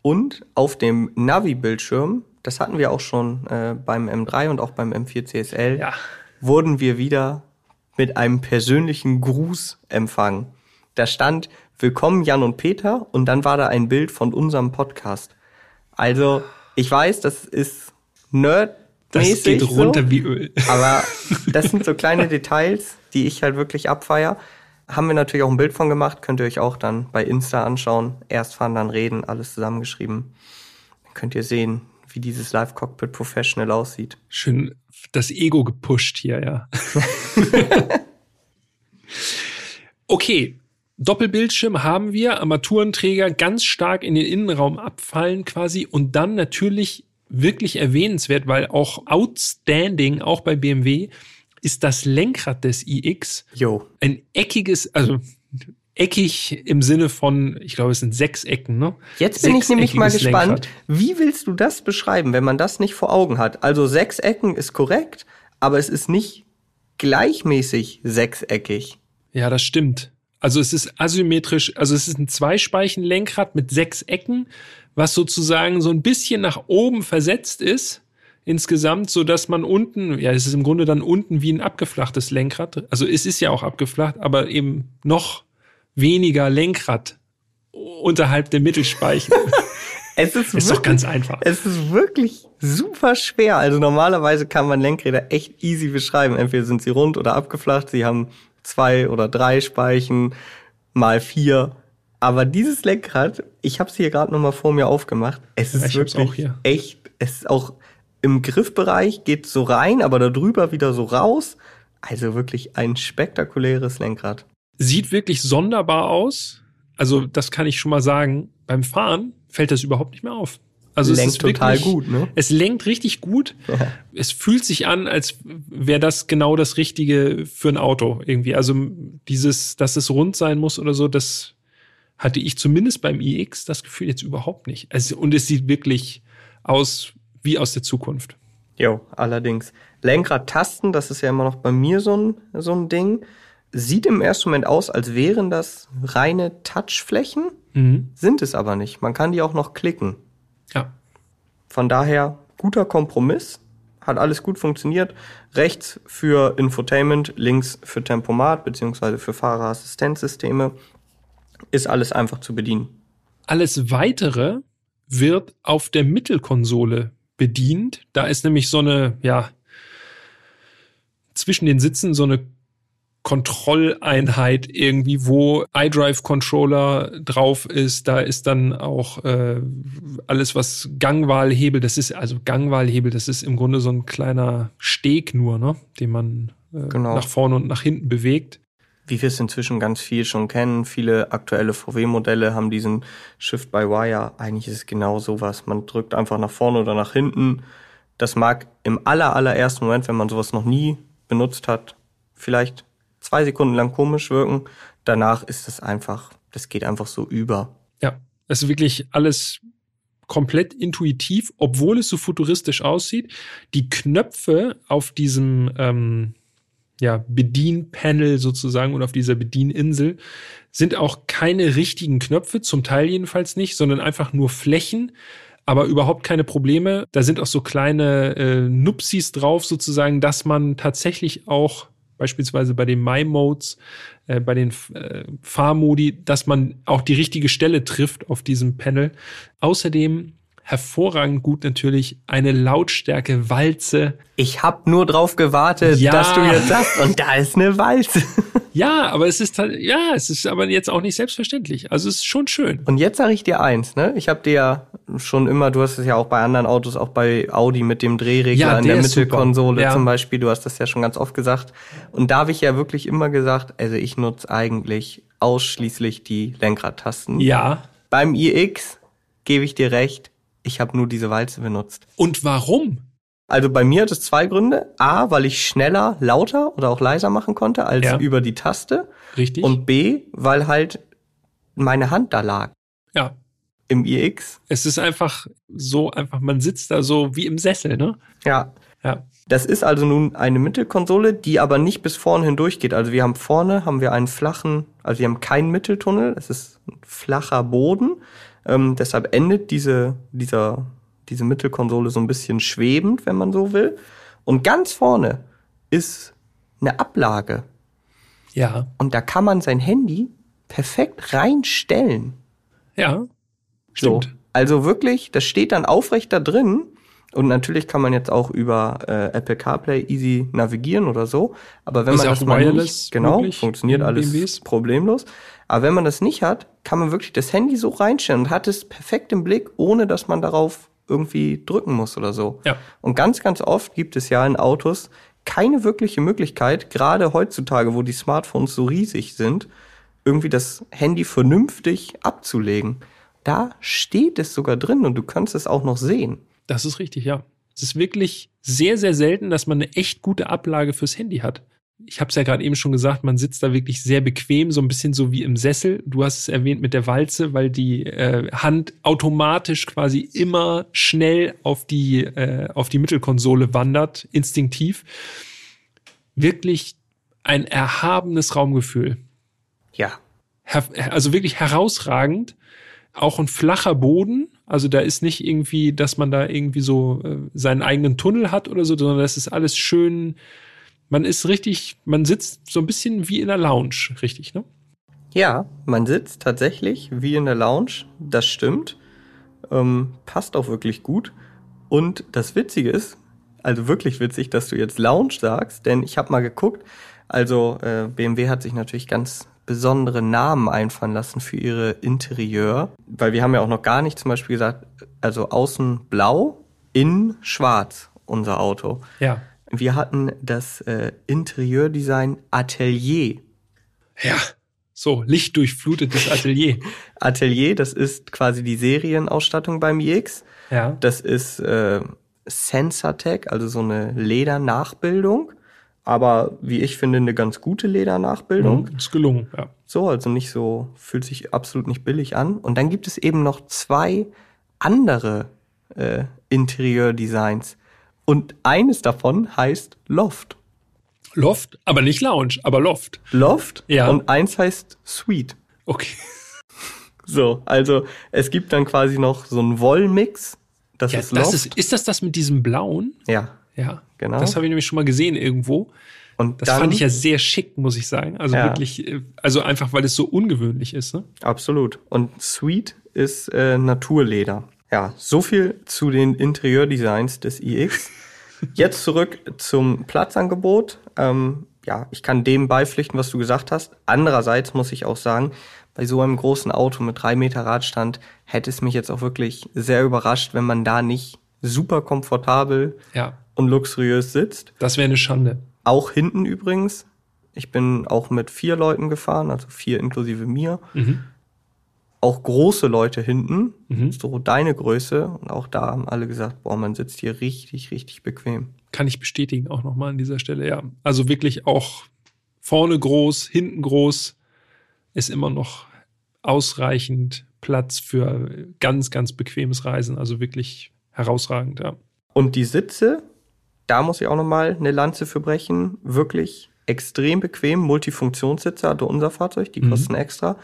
Und auf dem Navi-Bildschirm, das hatten wir auch schon äh, beim M3 und auch beim M4 CSL, ja. wurden wir wieder mit einem persönlichen Gruß empfangen. Da stand Willkommen Jan und Peter und dann war da ein Bild von unserem Podcast. Also, ich weiß, das ist Nerd das geht runter so, wie Öl. Aber das sind so kleine Details, die ich halt wirklich abfeier. haben wir natürlich auch ein Bild von gemacht, könnt ihr euch auch dann bei Insta anschauen. Erst fahren, dann reden, alles zusammengeschrieben. Dann könnt ihr sehen, wie dieses Live Cockpit Professional aussieht. Schön das Ego gepusht hier, ja. okay, Doppelbildschirm haben wir, Armaturenträger ganz stark in den Innenraum abfallen quasi und dann natürlich wirklich erwähnenswert, weil auch outstanding, auch bei BMW, ist das Lenkrad des iX. Jo. Ein eckiges, also eckig im Sinne von, ich glaube, es sind sechs Ecken, ne? Jetzt bin ich nämlich mal gespannt, Lenkrad. wie willst du das beschreiben, wenn man das nicht vor Augen hat? Also sechs Ecken ist korrekt, aber es ist nicht gleichmäßig sechseckig. Ja, das stimmt. Also es ist asymmetrisch, also es ist ein Zweispeichen-Lenkrad mit sechs Ecken, was sozusagen so ein bisschen nach oben versetzt ist insgesamt, so dass man unten, ja, es ist im Grunde dann unten wie ein abgeflachtes Lenkrad. Also es ist ja auch abgeflacht, aber eben noch weniger Lenkrad unterhalb der Mittelspeichen. es ist, ist wirklich, doch ganz einfach. Es ist wirklich super schwer. Also normalerweise kann man Lenkräder echt easy beschreiben. Entweder sind sie rund oder abgeflacht. Sie haben zwei oder drei Speichen mal vier. Aber dieses Lenkrad, ich habe es hier gerade noch mal vor mir aufgemacht. Es ist ja, wirklich echt. Es ist auch im Griffbereich geht so rein, aber da drüber wieder so raus. Also wirklich ein spektakuläres Lenkrad. Sieht wirklich sonderbar aus. Also das kann ich schon mal sagen. Beim Fahren fällt das überhaupt nicht mehr auf. Also lenkt es ist total wirklich, gut, ne? Es lenkt richtig gut. Ja. Es fühlt sich an, als wäre das genau das Richtige für ein Auto irgendwie. Also dieses, dass es rund sein muss oder so, das hatte ich zumindest beim iX das Gefühl jetzt überhaupt nicht. Also, und es sieht wirklich aus wie aus der Zukunft. Jo, allerdings. Lenkrad-Tasten, das ist ja immer noch bei mir so ein, so ein Ding. Sieht im ersten Moment aus, als wären das reine Touchflächen, mhm. sind es aber nicht. Man kann die auch noch klicken. Ja. Von daher guter Kompromiss, hat alles gut funktioniert. Rechts für Infotainment, links für Tempomat beziehungsweise für Fahrerassistenzsysteme. Ist alles einfach zu bedienen. Alles weitere wird auf der Mittelkonsole bedient. Da ist nämlich so eine, ja, zwischen den Sitzen so eine Kontrolleinheit irgendwie, wo iDrive-Controller drauf ist. Da ist dann auch äh, alles, was Gangwahlhebel, das ist also Gangwahlhebel, das ist im Grunde so ein kleiner Steg nur, ne, den man äh, genau. nach vorne und nach hinten bewegt. Wie wir es inzwischen ganz viel schon kennen, viele aktuelle VW-Modelle haben diesen Shift-by-Wire. Eigentlich ist es genau sowas. Man drückt einfach nach vorne oder nach hinten. Das mag im aller, Moment, wenn man sowas noch nie benutzt hat, vielleicht zwei Sekunden lang komisch wirken. Danach ist es einfach, das geht einfach so über. Ja, es ist wirklich alles komplett intuitiv, obwohl es so futuristisch aussieht. Die Knöpfe auf diesem ähm, ja, Bedienpanel sozusagen und auf dieser Bedieninsel sind auch keine richtigen Knöpfe, zum Teil jedenfalls nicht, sondern einfach nur Flächen, aber überhaupt keine Probleme. Da sind auch so kleine äh, Nupsis drauf sozusagen, dass man tatsächlich auch beispielsweise bei den My-Modes, äh, bei den äh, Fahrmodi, dass man auch die richtige Stelle trifft auf diesem Panel. Außerdem hervorragend gut natürlich eine Lautstärke Walze. Ich habe nur drauf gewartet, ja. dass du jetzt sagst und da ist eine Walze. Ja, aber es ist halt, ja, es ist aber jetzt auch nicht selbstverständlich. Also es ist schon schön. Und jetzt sage ich dir eins, ne? Ich habe dir ja schon immer, du hast es ja auch bei anderen Autos, auch bei Audi mit dem Drehregler ja, in der, der Mittelkonsole ja. zum Beispiel, du hast das ja schon ganz oft gesagt. Und da habe ich ja wirklich immer gesagt, also ich nutze eigentlich ausschließlich die Lenkradtasten. Ja. Beim iX gebe ich dir recht, ich habe nur diese Walze benutzt. Und warum? Also bei mir hat es zwei Gründe. A, weil ich schneller, lauter oder auch leiser machen konnte als ja. über die Taste. Richtig. Und B, weil halt meine Hand da lag. Ja. Im iX. Es ist einfach so, einfach, man sitzt da so wie im Sessel, ne? Ja. Ja. Das ist also nun eine Mittelkonsole, die aber nicht bis vorne hindurch geht. Also wir haben vorne haben wir einen flachen, also wir haben keinen Mitteltunnel, es ist ein flacher Boden. Ähm, deshalb endet diese, dieser, diese Mittelkonsole so ein bisschen schwebend, wenn man so will. Und ganz vorne ist eine Ablage. Ja. Und da kann man sein Handy perfekt reinstellen. Ja. Stimmt. So. Also wirklich, das steht dann aufrecht da drin Und natürlich kann man jetzt auch über äh, Apple CarPlay easy navigieren oder so. Aber wenn Ist man das mal nicht, genau, möglich funktioniert alles BMWs? problemlos. Aber wenn man das nicht hat, kann man wirklich das Handy so reinstellen und hat es perfekt im Blick, ohne dass man darauf irgendwie drücken muss oder so. Ja. Und ganz, ganz oft gibt es ja in Autos keine wirkliche Möglichkeit, gerade heutzutage, wo die Smartphones so riesig sind, irgendwie das Handy vernünftig abzulegen. Da steht es sogar drin und du kannst es auch noch sehen. Das ist richtig, ja. Es ist wirklich sehr, sehr selten, dass man eine echt gute Ablage fürs Handy hat. Ich habe es ja gerade eben schon gesagt, man sitzt da wirklich sehr bequem, so ein bisschen so wie im Sessel. Du hast es erwähnt mit der Walze, weil die äh, Hand automatisch quasi immer schnell auf die äh, auf die Mittelkonsole wandert, instinktiv. Wirklich ein erhabenes Raumgefühl. Ja. Her also wirklich herausragend. Auch ein flacher Boden. Also da ist nicht irgendwie, dass man da irgendwie so äh, seinen eigenen Tunnel hat oder so, sondern das ist alles schön. Man ist richtig, man sitzt so ein bisschen wie in der Lounge, richtig, ne? Ja, man sitzt tatsächlich wie in der Lounge, das stimmt. Ähm, passt auch wirklich gut. Und das Witzige ist, also wirklich witzig, dass du jetzt Lounge sagst, denn ich habe mal geguckt, also äh, BMW hat sich natürlich ganz besondere Namen einfallen lassen für ihre Interieur, weil wir haben ja auch noch gar nicht zum Beispiel gesagt, also außen blau, innen schwarz, unser Auto. Ja. Wir hatten das äh, Interieurdesign Atelier. Ja. So, lichtdurchflutetes Atelier. Atelier, das ist quasi die Serienausstattung beim iX. Ja. Das ist äh, Sensortech, also so eine Ledernachbildung. Aber wie ich finde, eine ganz gute Ledernachbildung. Mhm, ist gelungen, ja. So, also nicht so, fühlt sich absolut nicht billig an. Und dann gibt es eben noch zwei andere äh, Interieurdesigns. Und eines davon heißt Loft. Loft, aber nicht Lounge, aber Loft. Loft Ja. und eins heißt Suite. Okay. So, also es gibt dann quasi noch so einen Wollmix. Das Ja, ist Loft. das ist, ist das das mit diesem blauen? ja, Ja. Genau. Das habe ich nämlich schon mal gesehen irgendwo. und Das dann, fand ich ja sehr schick, muss ich sagen. Also Ja. wirklich, äh, also einfach, weil es so ungewöhnlich ist, ne? Absolut. Und Suite ist äh, Naturleder. Ja, so viel zu den Interieurdesigns des iX. Jetzt zurück zum Platzangebot. Ähm, ja, ich kann dem beipflichten, was du gesagt hast. Andererseits muss ich auch sagen, bei so einem großen Auto mit drei Meter Radstand hätte es mich jetzt auch wirklich sehr überrascht, wenn man da nicht super komfortabel Ja. und luxuriös sitzt. Das wäre eine Schande. Auch hinten übrigens. Ich bin auch mit vier Leuten gefahren, also vier inklusive mir. Mhm. Auch große Leute hinten, Mhm. so deine Größe. Und auch da haben alle gesagt, boah, man sitzt hier richtig, richtig bequem. Kann ich bestätigen, auch nochmal an dieser Stelle, ja. Also wirklich auch vorne groß, hinten groß, ist immer noch ausreichend Platz für ganz, ganz bequemes Reisen. Also wirklich herausragend, ja. Und die Sitze, da muss ich auch nochmal eine Lanze für brechen. Wirklich extrem bequem. Multifunktionssitze hatte unser Fahrzeug, die Mhm. kosten extra.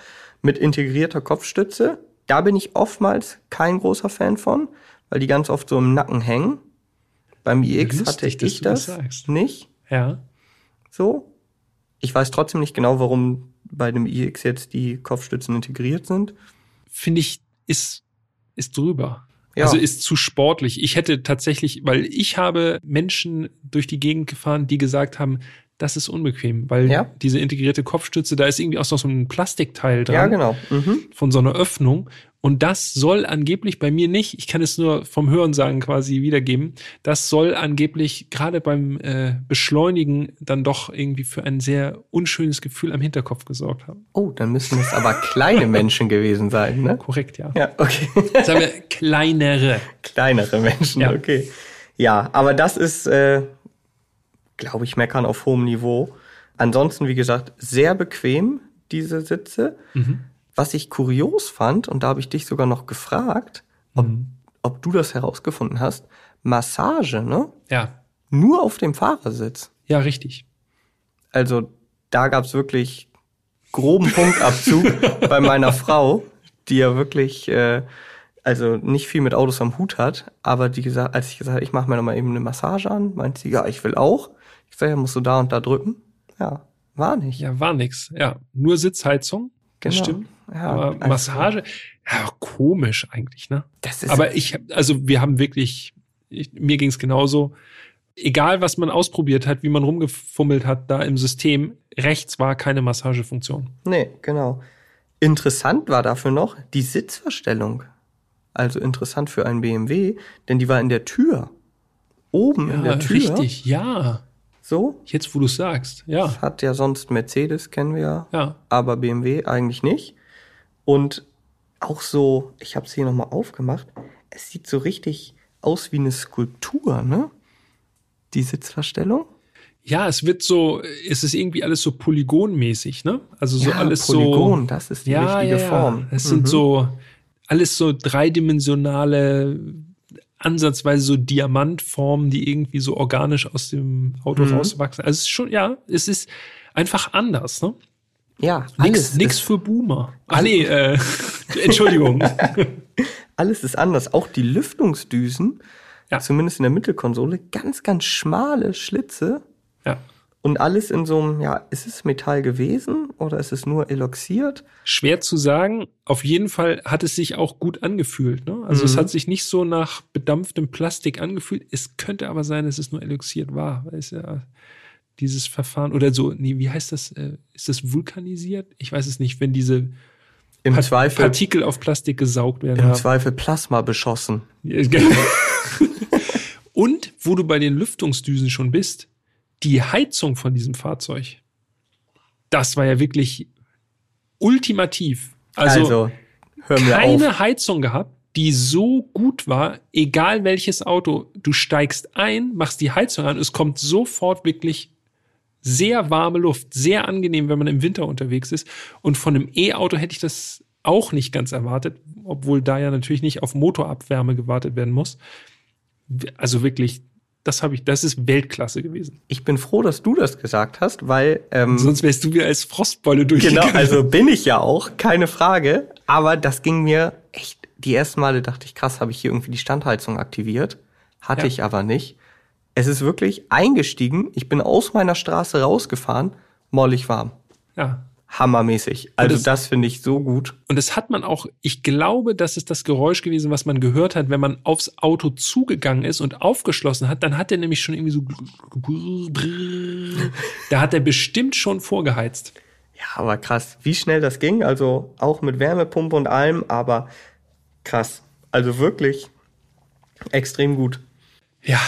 Mit integrierter Kopfstütze. Da bin ich oftmals kein großer Fan von, weil die ganz oft so im Nacken hängen. Beim iX Lustig, hatte ich das das sagst. nicht Ja. so. Ich weiß trotzdem nicht genau, warum bei dem iX jetzt die Kopfstützen integriert sind. Finde ich, ist, ist drüber. Ja. Also ist zu sportlich. Ich hätte tatsächlich, weil ich habe Menschen durch die Gegend gefahren, die gesagt haben, das ist unbequem, weil Ja. diese integrierte Kopfstütze, da ist irgendwie auch noch so ein Plastikteil dran. Ja, genau. Mhm. von so einer Öffnung. Und das soll angeblich bei mir nicht, ich kann es nur vom Hörensagen quasi wiedergeben, das soll angeblich gerade beim äh, Beschleunigen dann doch irgendwie für ein sehr unschönes Gefühl am Hinterkopf gesorgt haben. Oh, dann müssen es aber kleine Menschen gewesen sein, ne? Korrekt, ja. Ja, okay. Sagen wir kleinere. Kleinere Menschen, Ja. okay. Ja, aber das ist, äh, glaube ich, meckern auf hohem Niveau. Ansonsten, wie gesagt, sehr bequem, diese Sitze. Mhm. Was ich kurios fand, und da habe ich dich sogar noch gefragt, ob, Mhm. ob du das herausgefunden hast, Massage, ne? Ja, Nur auf dem Fahrersitz. ja, richtig. Also da gab's wirklich groben Punktabzug bei meiner Frau, die ja wirklich äh, also nicht viel mit Autos am Hut hat, aber die gesagt, als ich gesagt habe, ich mache mir noch mal eben eine Massage an, meint sie, ja, ich will auch. Sage, ja, musst du da und da drücken? Ja, war nicht. Ja, war nix. Ja, nur Sitzheizung. Das Genau. stimmt. Ja, Aber also- Massage, ja, komisch eigentlich, ne? Das ist Aber ich, also wir haben wirklich ich, mir ging es genauso. Egal, was man ausprobiert hat, wie man rumgefummelt hat, da im System, rechts war keine Massagefunktion. Nee, genau. Interessant war dafür noch die Sitzverstellung. Also interessant für einen BMW, denn die war in der Tür. Oben in der Tür. Richtig, ja. So. Jetzt, wo du sagst, ja. Das hat ja sonst Mercedes, kennen wir ja. Ja. Aber BMW eigentlich nicht. Und auch so, ich habe es hier nochmal aufgemacht, es sieht so richtig aus wie eine Skulptur, ne? Die Sitzverstellung. Ja, es wird so, es ist irgendwie alles so polygonmäßig, ne? Also so ja, alles Polygon, so. das ist die ja, richtige ja. Form. Es sind Mhm. so alles so dreidimensionale, ansatzweise so Diamantformen, die irgendwie so organisch aus dem Auto Mhm. rauswachsen. Also es ist schon, ja, es ist einfach anders, ne? Ja, Nix, alles, nix ist, für Boomer. Ach nee, äh, Entschuldigung. alles ist anders. Auch die Lüftungsdüsen, Ja. zumindest in der Mittelkonsole, ganz, ganz schmale Schlitze. ja. Und alles in so einem, ja, ist es Metall gewesen oder ist es nur eloxiert? Schwer zu sagen. Auf jeden Fall hat es sich auch gut angefühlt. Ne? Also es Mhm. hat sich nicht so nach bedampftem Plastik angefühlt. Es könnte aber sein, dass es nur eloxiert war. Weil es ja dieses Verfahren oder so, nee, wie heißt das? Äh, Ist das vulkanisiert? Ich weiß es nicht, wenn diese Im Pa- Zweifel, Partikel auf Plastik gesaugt werden. im Ja. Zweifel Plasma beschossen. Und wo du bei den Lüftungsdüsen schon bist, die Heizung von diesem Fahrzeug, das war ja wirklich ultimativ. Also, Also, hör mir keine auf. Heizung gehabt, die so gut war, egal welches Auto. Du steigst ein, machst die Heizung an, es kommt sofort wirklich sehr warme Luft, sehr angenehm, wenn man im Winter unterwegs ist. Und von einem E-Auto hätte ich das auch nicht ganz erwartet, obwohl da ja natürlich nicht auf Motorabwärme gewartet werden muss. Also wirklich, das habe ich, das ist Weltklasse gewesen. Ich bin froh, dass du das gesagt hast, weil ähm, Sonst wärst du wieder als Frostbeule Genau, durchgegangen. also bin ich ja auch, keine Frage. Aber das ging mir echt, die ersten Male dachte ich, krass, habe ich hier irgendwie die Standheizung aktiviert. Hatte Ja. ich aber nicht. Es ist wirklich eingestiegen. Ich bin aus meiner Straße rausgefahren, mollig warm. ja. Hammermäßig. Also das- das, finde ich so gut. Und das hat man auch, ich glaube, das ist das Geräusch gewesen, was man gehört hat, wenn man aufs Auto zugegangen ist und aufgeschlossen hat, dann hat er nämlich schon irgendwie so, da hat er bestimmt schon vorgeheizt. Ja, aber krass, wie schnell das ging. Also auch mit Wärmepumpe und allem, aber krass. Also wirklich extrem gut. Ja.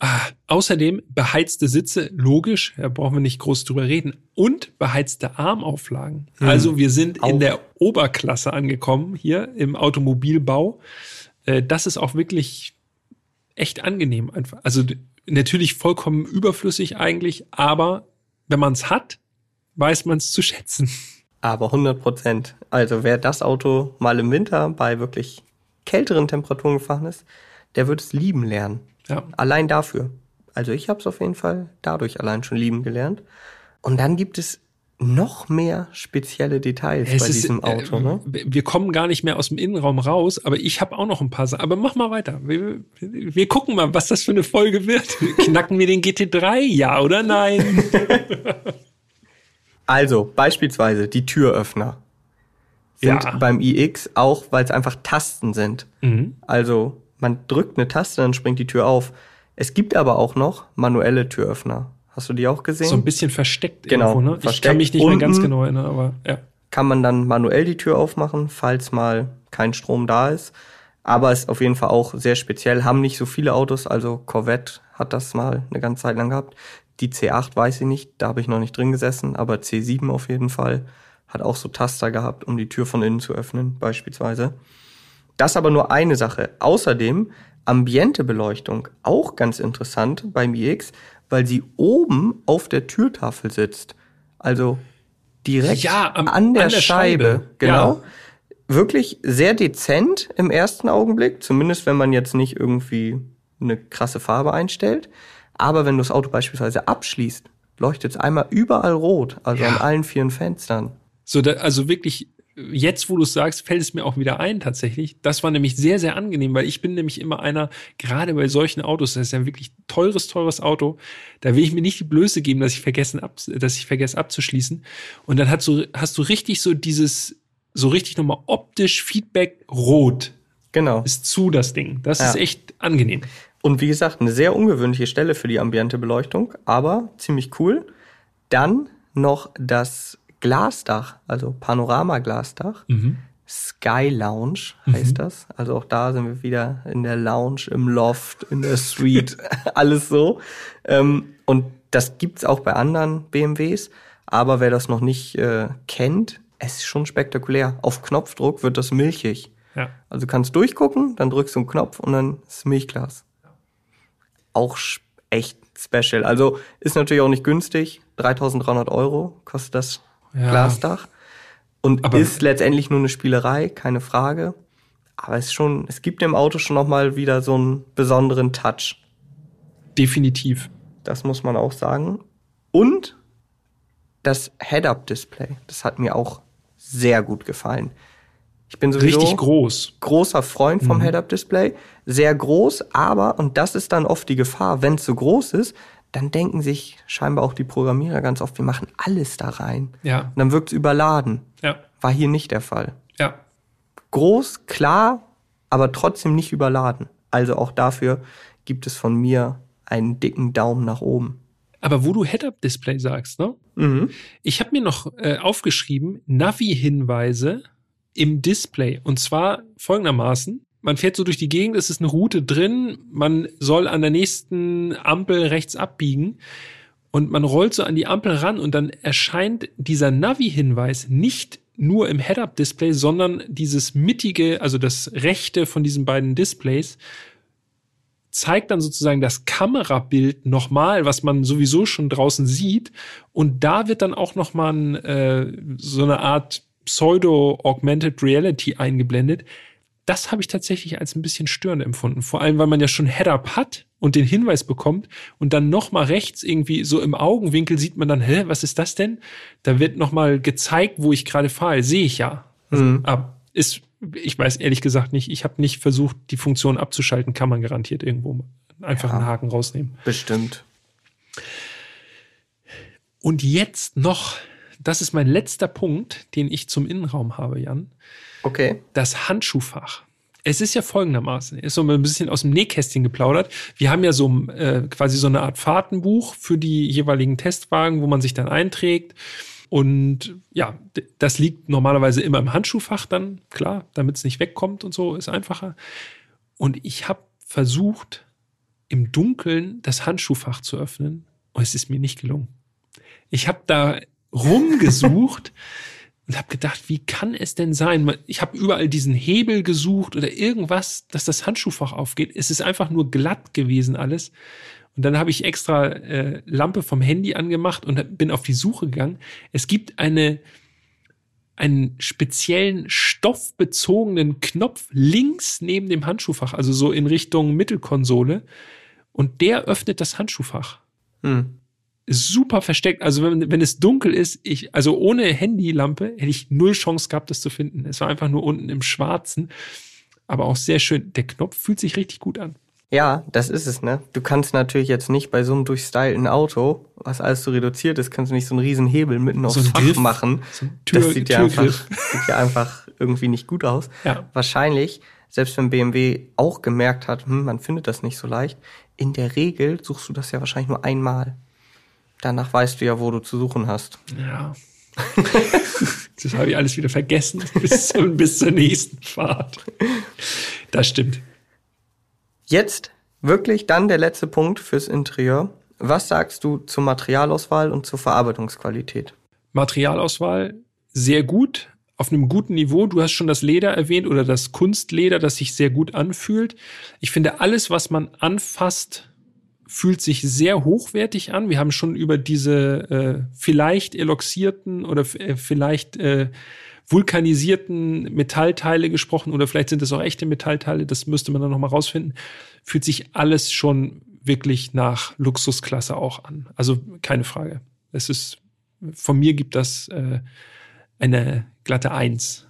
Ah, außerdem beheizte Sitze, logisch, da brauchen wir nicht groß drüber reden. Und beheizte Armauflagen. Also wir sind Auch. in der Oberklasse angekommen hier im Automobilbau. Äh, Das ist auch wirklich echt angenehm einfach. Also natürlich vollkommen überflüssig eigentlich, aber wenn man es hat, weiß man es zu schätzen. Aber 100 Prozent. Also wer das Auto mal im Winter bei wirklich kälteren Temperaturen gefahren ist, der wird es lieben lernen. Ja. Allein dafür. Also ich habe es auf jeden Fall dadurch allein schon lieben gelernt. Und dann gibt es noch mehr spezielle Details bei diesem Auto. äh, ne? Wir kommen gar nicht mehr aus dem Innenraum raus, aber ich habe auch noch ein paar Sachen. Aber mach mal weiter. Wir, wir gucken mal, was das für eine Folge wird. Knacken wir den GT3? Ja oder nein? Also beispielsweise die Türöffner sind Ja. beim iX auch, weil es einfach Tasten sind. Mhm. Also man drückt eine Taste, dann springt die Tür auf. Es gibt aber auch noch manuelle Türöffner. Hast du die auch gesehen? So ein bisschen versteckt Genau, irgendwo, ne? Ich versteckt kann mich nicht mehr ganz genau erinnern, aber ja. kann man dann manuell die Tür aufmachen, falls mal kein Strom da ist. Aber ist auf jeden Fall auch sehr speziell. Haben nicht so viele Autos, also Corvette hat das mal eine ganze Zeit lang gehabt. Die C8 weiß ich nicht, da habe ich noch nicht drin gesessen, aber C7 auf jeden Fall hat auch so Taster gehabt, um die Tür von innen zu öffnen, beispielsweise. Das aber nur eine Sache. Außerdem Ambientebeleuchtung, auch ganz interessant beim iX, weil sie oben auf der Türtafel sitzt. Also direkt Ja, am- an, der an der Scheibe. Scheibe. Genau. Wirklich sehr dezent im ersten Augenblick, zumindest wenn man jetzt nicht irgendwie eine krasse Farbe einstellt. Aber wenn du das Auto beispielsweise abschließt, leuchtet es einmal überall rot, also Ja. an allen vier Fenstern. So, da, also wirklich, jetzt wo du es sagst, fällt es mir auch wieder ein tatsächlich. Das war nämlich sehr, sehr angenehm, weil ich bin nämlich immer einer, gerade bei solchen Autos, das ist ja wirklich teures, teures Auto, da will ich mir nicht die Blöße geben, dass ich vergessen ab, dass ich vergesse abzuschließen. Und dann hat so, hast du richtig so dieses, so richtig nochmal optisch Feedback rot Genau. ist zu das Ding. Das Ja. ist echt angenehm. Und wie gesagt, eine sehr ungewöhnliche Stelle für die ambiente Beleuchtung, aber ziemlich cool. Dann noch das Glasdach, also Panoramaglasdach. Mhm. Sky Lounge heißt mhm. das. Also auch da sind wir wieder in der Lounge, im Loft, in der Suite, alles so. Ähm, und das gibt's auch bei anderen BMWs. Aber wer das noch nicht äh, kennt, es ist schon spektakulär. Auf Knopfdruck wird das milchig. Ja. Also du kannst durchgucken, dann drückst du einen Knopf und dann ist Milchglas. Auch echt special. Also ist natürlich auch nicht günstig. 3300 Euro kostet das ja. Glasdach. Und Aber ist letztendlich nur eine Spielerei, keine Frage. Aber es schon, es gibt dem Auto schon nochmal wieder so einen besonderen Touch. Definitiv. Das muss man auch sagen. Und das Head-Up-Display, das hat mir auch sehr gut gefallen. Ich bin sowieso richtig groß. Großer Freund vom mhm. Head-Up-Display. Sehr groß, aber, und das ist dann oft die Gefahr, wenn es so groß ist, dann denken sich scheinbar auch die Programmierer ganz oft, wir machen alles da rein. Ja. Und dann wirkt es überladen. Ja. War hier nicht der Fall. Ja. Groß, klar, aber trotzdem nicht überladen. Also auch dafür gibt es von mir einen dicken Daumen nach oben. Aber wo du Head-Up-Display sagst, ne? Mhm. Ich habe mir noch äh, aufgeschrieben, Navi-Hinweise im Display. Und zwar folgendermaßen. Man fährt so durch die Gegend, es ist eine Route drin, man soll an der nächsten Ampel rechts abbiegen und man rollt so an die Ampel ran und dann erscheint dieser Navi-Hinweis nicht nur im Head-Up-Display, sondern dieses mittige, also das rechte von diesen beiden Displays, zeigt dann sozusagen das Kamerabild nochmal, was man sowieso schon draußen sieht. Und da wird dann auch nochmal äh, so eine Art Pseudo-Augmented Reality eingeblendet. Das habe ich tatsächlich als ein bisschen störend empfunden. Vor allem, weil man ja schon Head-Up hat und den Hinweis bekommt und dann nochmal rechts irgendwie so im Augenwinkel sieht man dann, hä, was ist das denn? Da wird nochmal gezeigt, wo ich gerade fahre. Sehe ich ja. Also, mhm. Aber ist, ich weiß ehrlich gesagt nicht, ich habe nicht versucht, die Funktion abzuschalten, kann man garantiert irgendwo einfach ja, einen Haken rausnehmen. Bestimmt. Und jetzt noch das ist mein letzter Punkt, den ich zum Innenraum habe, Jan. Okay. Das Handschuhfach. Es ist ja folgendermaßen, ist so ein bisschen aus dem Nähkästchen geplaudert. Wir haben ja so äh, quasi so eine Art Fahrtenbuch für die jeweiligen Testwagen, wo man sich dann einträgt. Und ja, das liegt normalerweise immer im Handschuhfach dann, klar, damit es nicht wegkommt und so, ist einfacher. Und ich habe versucht, im Dunkeln das Handschuhfach zu öffnen und es ist mir nicht gelungen. Ich habe da rumgesucht und habe gedacht, wie kann es denn sein? Ich habe überall diesen Hebel gesucht oder irgendwas, dass das Handschuhfach aufgeht. Es ist einfach nur glatt gewesen alles. Und dann habe ich extra äh, Lampe vom Handy angemacht und bin auf die Suche gegangen. Es gibt eine einen speziellen stoffbezogenen Knopf links neben dem Handschuhfach, also so in Richtung Mittelkonsole. Und der öffnet das Handschuhfach. Hm super versteckt. Also wenn, wenn es dunkel ist, ich, also ohne Handylampe hätte ich null Chance gehabt, das zu finden. Es war einfach nur unten im Schwarzen. Aber auch sehr schön. Der Knopf fühlt sich richtig gut an. Ja, das ist es, ne? Du kannst natürlich jetzt nicht bei so einem durchstylten Auto, was alles so reduziert ist, kannst du nicht so einen riesen Hebel mitten aufs so Fach Griff, machen. So Tür, das sieht ja, einfach, sieht ja einfach irgendwie nicht gut aus. Ja. Wahrscheinlich, selbst wenn BMW auch gemerkt hat, hm, man findet das nicht so leicht, in der Regel suchst du das ja wahrscheinlich nur einmal. Danach weißt du ja, wo du zu suchen hast. Ja. das habe ich alles wieder vergessen bis, bis zur nächsten Fahrt. Das stimmt. Jetzt wirklich dann der letzte Punkt fürs Interieur. Was sagst du zur Materialauswahl und zur Verarbeitungsqualität? Materialauswahl sehr gut, auf einem guten Niveau. Du hast schon das Leder erwähnt oder das Kunstleder, das sich sehr gut anfühlt. Ich finde, alles, was man anfasst, fühlt sich sehr hochwertig an. Wir haben schon über diese äh, vielleicht eloxierten oder äh, vielleicht äh, vulkanisierten Metallteile gesprochen oder vielleicht sind es auch echte Metallteile, das müsste man dann nochmal rausfinden. Fühlt sich alles schon wirklich nach Luxusklasse auch an. Also keine Frage. Es ist, von mir gibt das äh, eine glatte Eins.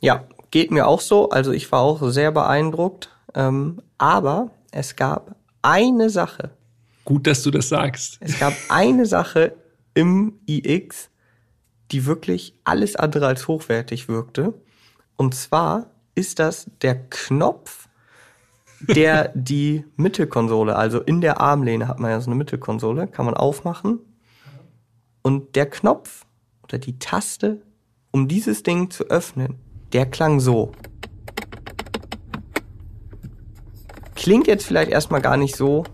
Ja, geht mir auch so. Also ich war auch sehr beeindruckt. Ähm, aber es gab eine Sache. Gut, dass du das sagst. Es gab eine Sache im iX, die wirklich alles andere als hochwertig wirkte. Und zwar ist das der Knopf der die Mittelkonsole, also in der Armlehne hat man ja so eine Mittelkonsole, kann man aufmachen. Und der Knopf oder die Taste, um dieses Ding zu öffnen, der klang so. Klingt jetzt vielleicht erstmal gar nicht so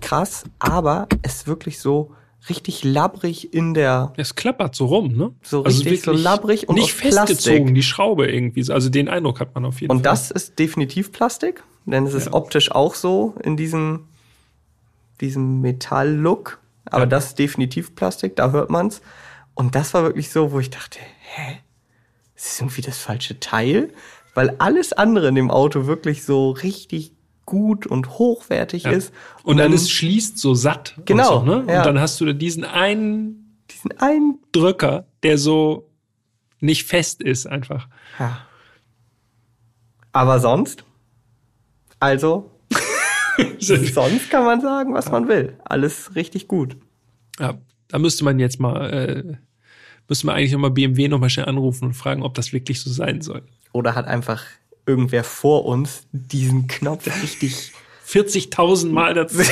krass, aber es ist wirklich so richtig labbrig in der. Es klappert so rum, ne? So also richtig so labbrig und nicht festgezogen, Plastik. die Schraube irgendwie. Also den Eindruck hat man auf jeden und Fall. Und das ist definitiv Plastik, denn es ist ja. optisch auch so in diesem, diesem Metall-Look. Aber ja. das ist definitiv Plastik, da hört man's. Und das war wirklich so, wo ich dachte, hä? Das ist irgendwie das falsche Teil? Weil alles andere in dem Auto wirklich so richtig gut und hochwertig ja. ist. Und, und alles schließt so satt. Genau. Und, so, ne? ja. und dann hast du diesen einen, diesen einen Drücker, der so nicht fest ist einfach. Ja. Aber sonst? Also, sonst kann man sagen, was man will. Alles richtig gut. Ja, da müsste man jetzt mal, äh, müsste man eigentlich nochmal BMW nochmal schnell anrufen und fragen, ob das wirklich so sein soll. Oder hat einfach irgendwer vor uns diesen Knopf richtig 40.000 Mal dazu.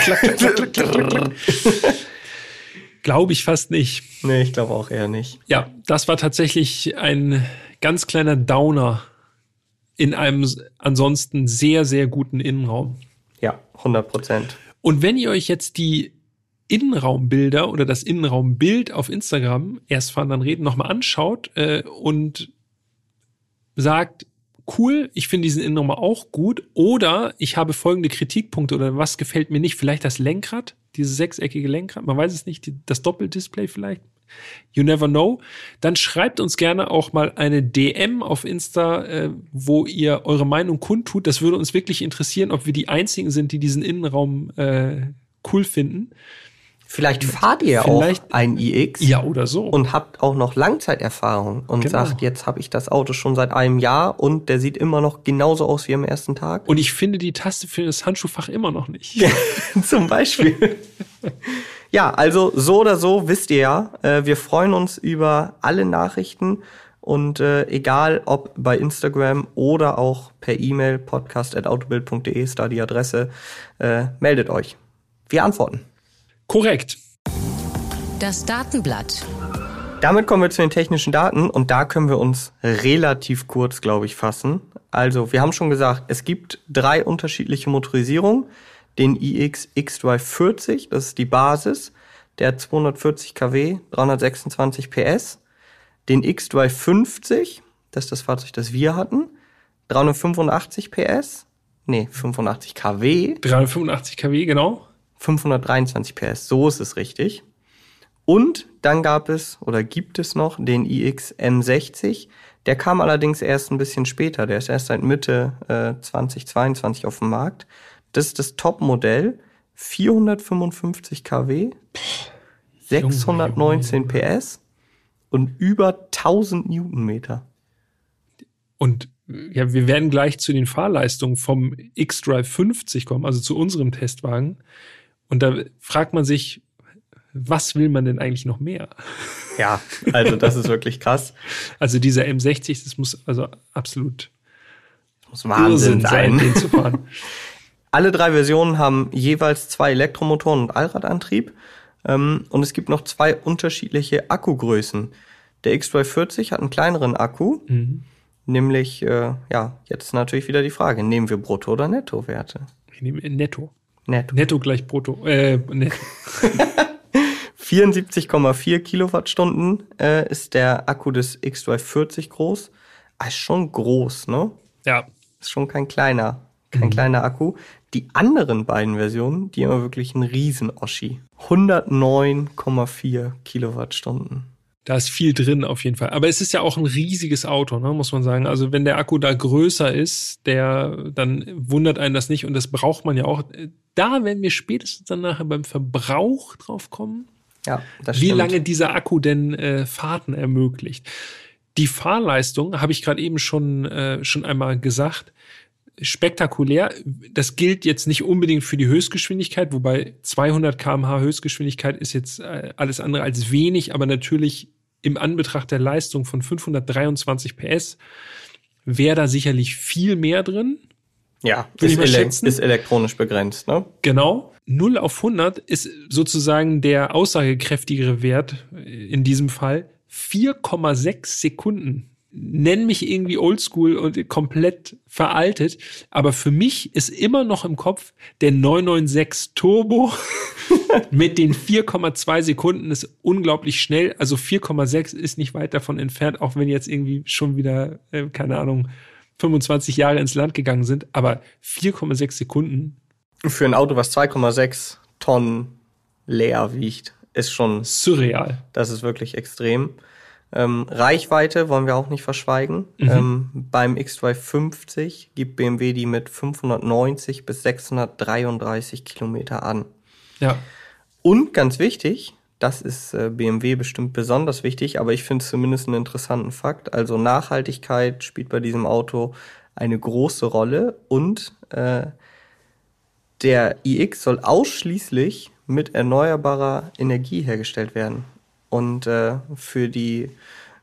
glaube ich fast nicht. Nee, ich glaube auch eher nicht. Ja, das war tatsächlich ein ganz kleiner Downer in einem ansonsten sehr, sehr guten Innenraum. Ja, 100 Prozent. Und wenn ihr euch jetzt die Innenraumbilder oder das Innenraumbild auf Instagram, erst fahren, dann reden, nochmal anschaut äh, und sagt, cool, ich finde diesen Innenraum auch gut. Oder ich habe folgende Kritikpunkte oder was gefällt mir nicht. Vielleicht das Lenkrad, dieses sechseckige Lenkrad, man weiß es nicht, das Doppeldisplay vielleicht. You never know. Dann schreibt uns gerne auch mal eine DM auf Insta, äh, wo ihr eure Meinung kundtut. Das würde uns wirklich interessieren, ob wir die einzigen sind, die diesen Innenraum äh, cool finden. Vielleicht fahrt ihr Vielleicht, auch ein iX. Ja, oder so. Und habt auch noch Langzeiterfahrung und genau. sagt, jetzt habe ich das Auto schon seit einem Jahr und der sieht immer noch genauso aus wie am ersten Tag. Und ich finde die Taste für das Handschuhfach immer noch nicht. Zum Beispiel. ja, also so oder so wisst ihr ja, äh, wir freuen uns über alle Nachrichten und äh, egal ob bei Instagram oder auch per E-Mail podcast.autobild.de ist da die Adresse, äh, meldet euch. Wir antworten. Korrekt. Das Datenblatt. Damit kommen wir zu den technischen Daten und da können wir uns relativ kurz, glaube ich, fassen. Also, wir haben schon gesagt, es gibt drei unterschiedliche Motorisierungen. Den iX X-Drive 40, das ist die Basis, der hat 240 kW, 326 PS. Den X-Drive 50, das ist das Fahrzeug, das wir hatten, 385 PS, nee, 85 kW. 385 kW, genau. 523 PS, so ist es richtig. Und dann gab es oder gibt es noch den iX M60. Der kam allerdings erst ein bisschen später. Der ist erst seit Mitte äh, 2022 auf dem Markt. Das ist das Top-Modell. 455 kW, 619 PS und über 1000 Newtonmeter. Und ja, wir werden gleich zu den Fahrleistungen vom X-Drive 50 kommen, also zu unserem Testwagen. Und da fragt man sich, was will man denn eigentlich noch mehr? Ja, also das ist wirklich krass. Also dieser M60, das muss also absolut das muss Wahnsinn sein, den zu fahren. Alle drei Versionen haben jeweils zwei Elektromotoren und Allradantrieb. Ähm, und es gibt noch zwei unterschiedliche Akkugrößen. Der X240 hat einen kleineren Akku, mhm. nämlich, äh, ja, jetzt natürlich wieder die Frage, nehmen wir Brutto- oder Nettowerte? Ich nehme Netto. Netto. Netto gleich brutto. Äh, netto. 74,4 Kilowattstunden äh, ist der Akku des X-Drive 40 groß. Ah, ist schon groß, ne? Ja. Ist schon kein kleiner, kein mhm. kleiner Akku. Die anderen beiden Versionen, die haben wirklich einen riesen Oschi. 109,4 Kilowattstunden. Da ist viel drin auf jeden Fall. Aber es ist ja auch ein riesiges Auto, ne, muss man sagen. Also wenn der Akku da größer ist, der, dann wundert einen das nicht. Und das braucht man ja auch. Da werden wir spätestens dann nachher beim Verbrauch drauf kommen. Ja. Wie lange dieser Akku denn äh, Fahrten ermöglicht. Die Fahrleistung habe ich gerade eben schon, äh, schon einmal gesagt spektakulär. Das gilt jetzt nicht unbedingt für die Höchstgeschwindigkeit, wobei 200 kmh Höchstgeschwindigkeit ist jetzt äh, alles andere als wenig, aber natürlich im Anbetracht der Leistung von 523 PS wäre da sicherlich viel mehr drin. Ja, ist, ele ist elektronisch begrenzt, ne? Genau. 0 auf 100 ist sozusagen der aussagekräftigere Wert in diesem Fall. 4,6 Sekunden. Nenn mich irgendwie oldschool und komplett veraltet, aber für mich ist immer noch im Kopf der 996 Turbo mit den 4,2 Sekunden ist unglaublich schnell. Also 4,6 ist nicht weit davon entfernt, auch wenn jetzt irgendwie schon wieder, äh, keine Ahnung, 25 Jahre ins Land gegangen sind. Aber 4,6 Sekunden Für ein Auto, was 2,6 Tonnen leer wiegt, ist schon, surreal. das ist wirklich extrem. Ähm, Reichweite wollen wir auch nicht verschweigen. Ähm, beim X250 gibt BMW die mit 590 bis 633 Kilometer an. Ja. Und ganz wichtig, das ist äh, BMW bestimmt besonders wichtig, aber ich finde es zumindest einen interessanten Fakt. Also Nachhaltigkeit spielt bei diesem Auto eine große Rolle und äh, der iX soll ausschließlich mit erneuerbarer Energie hergestellt werden. Und äh, für die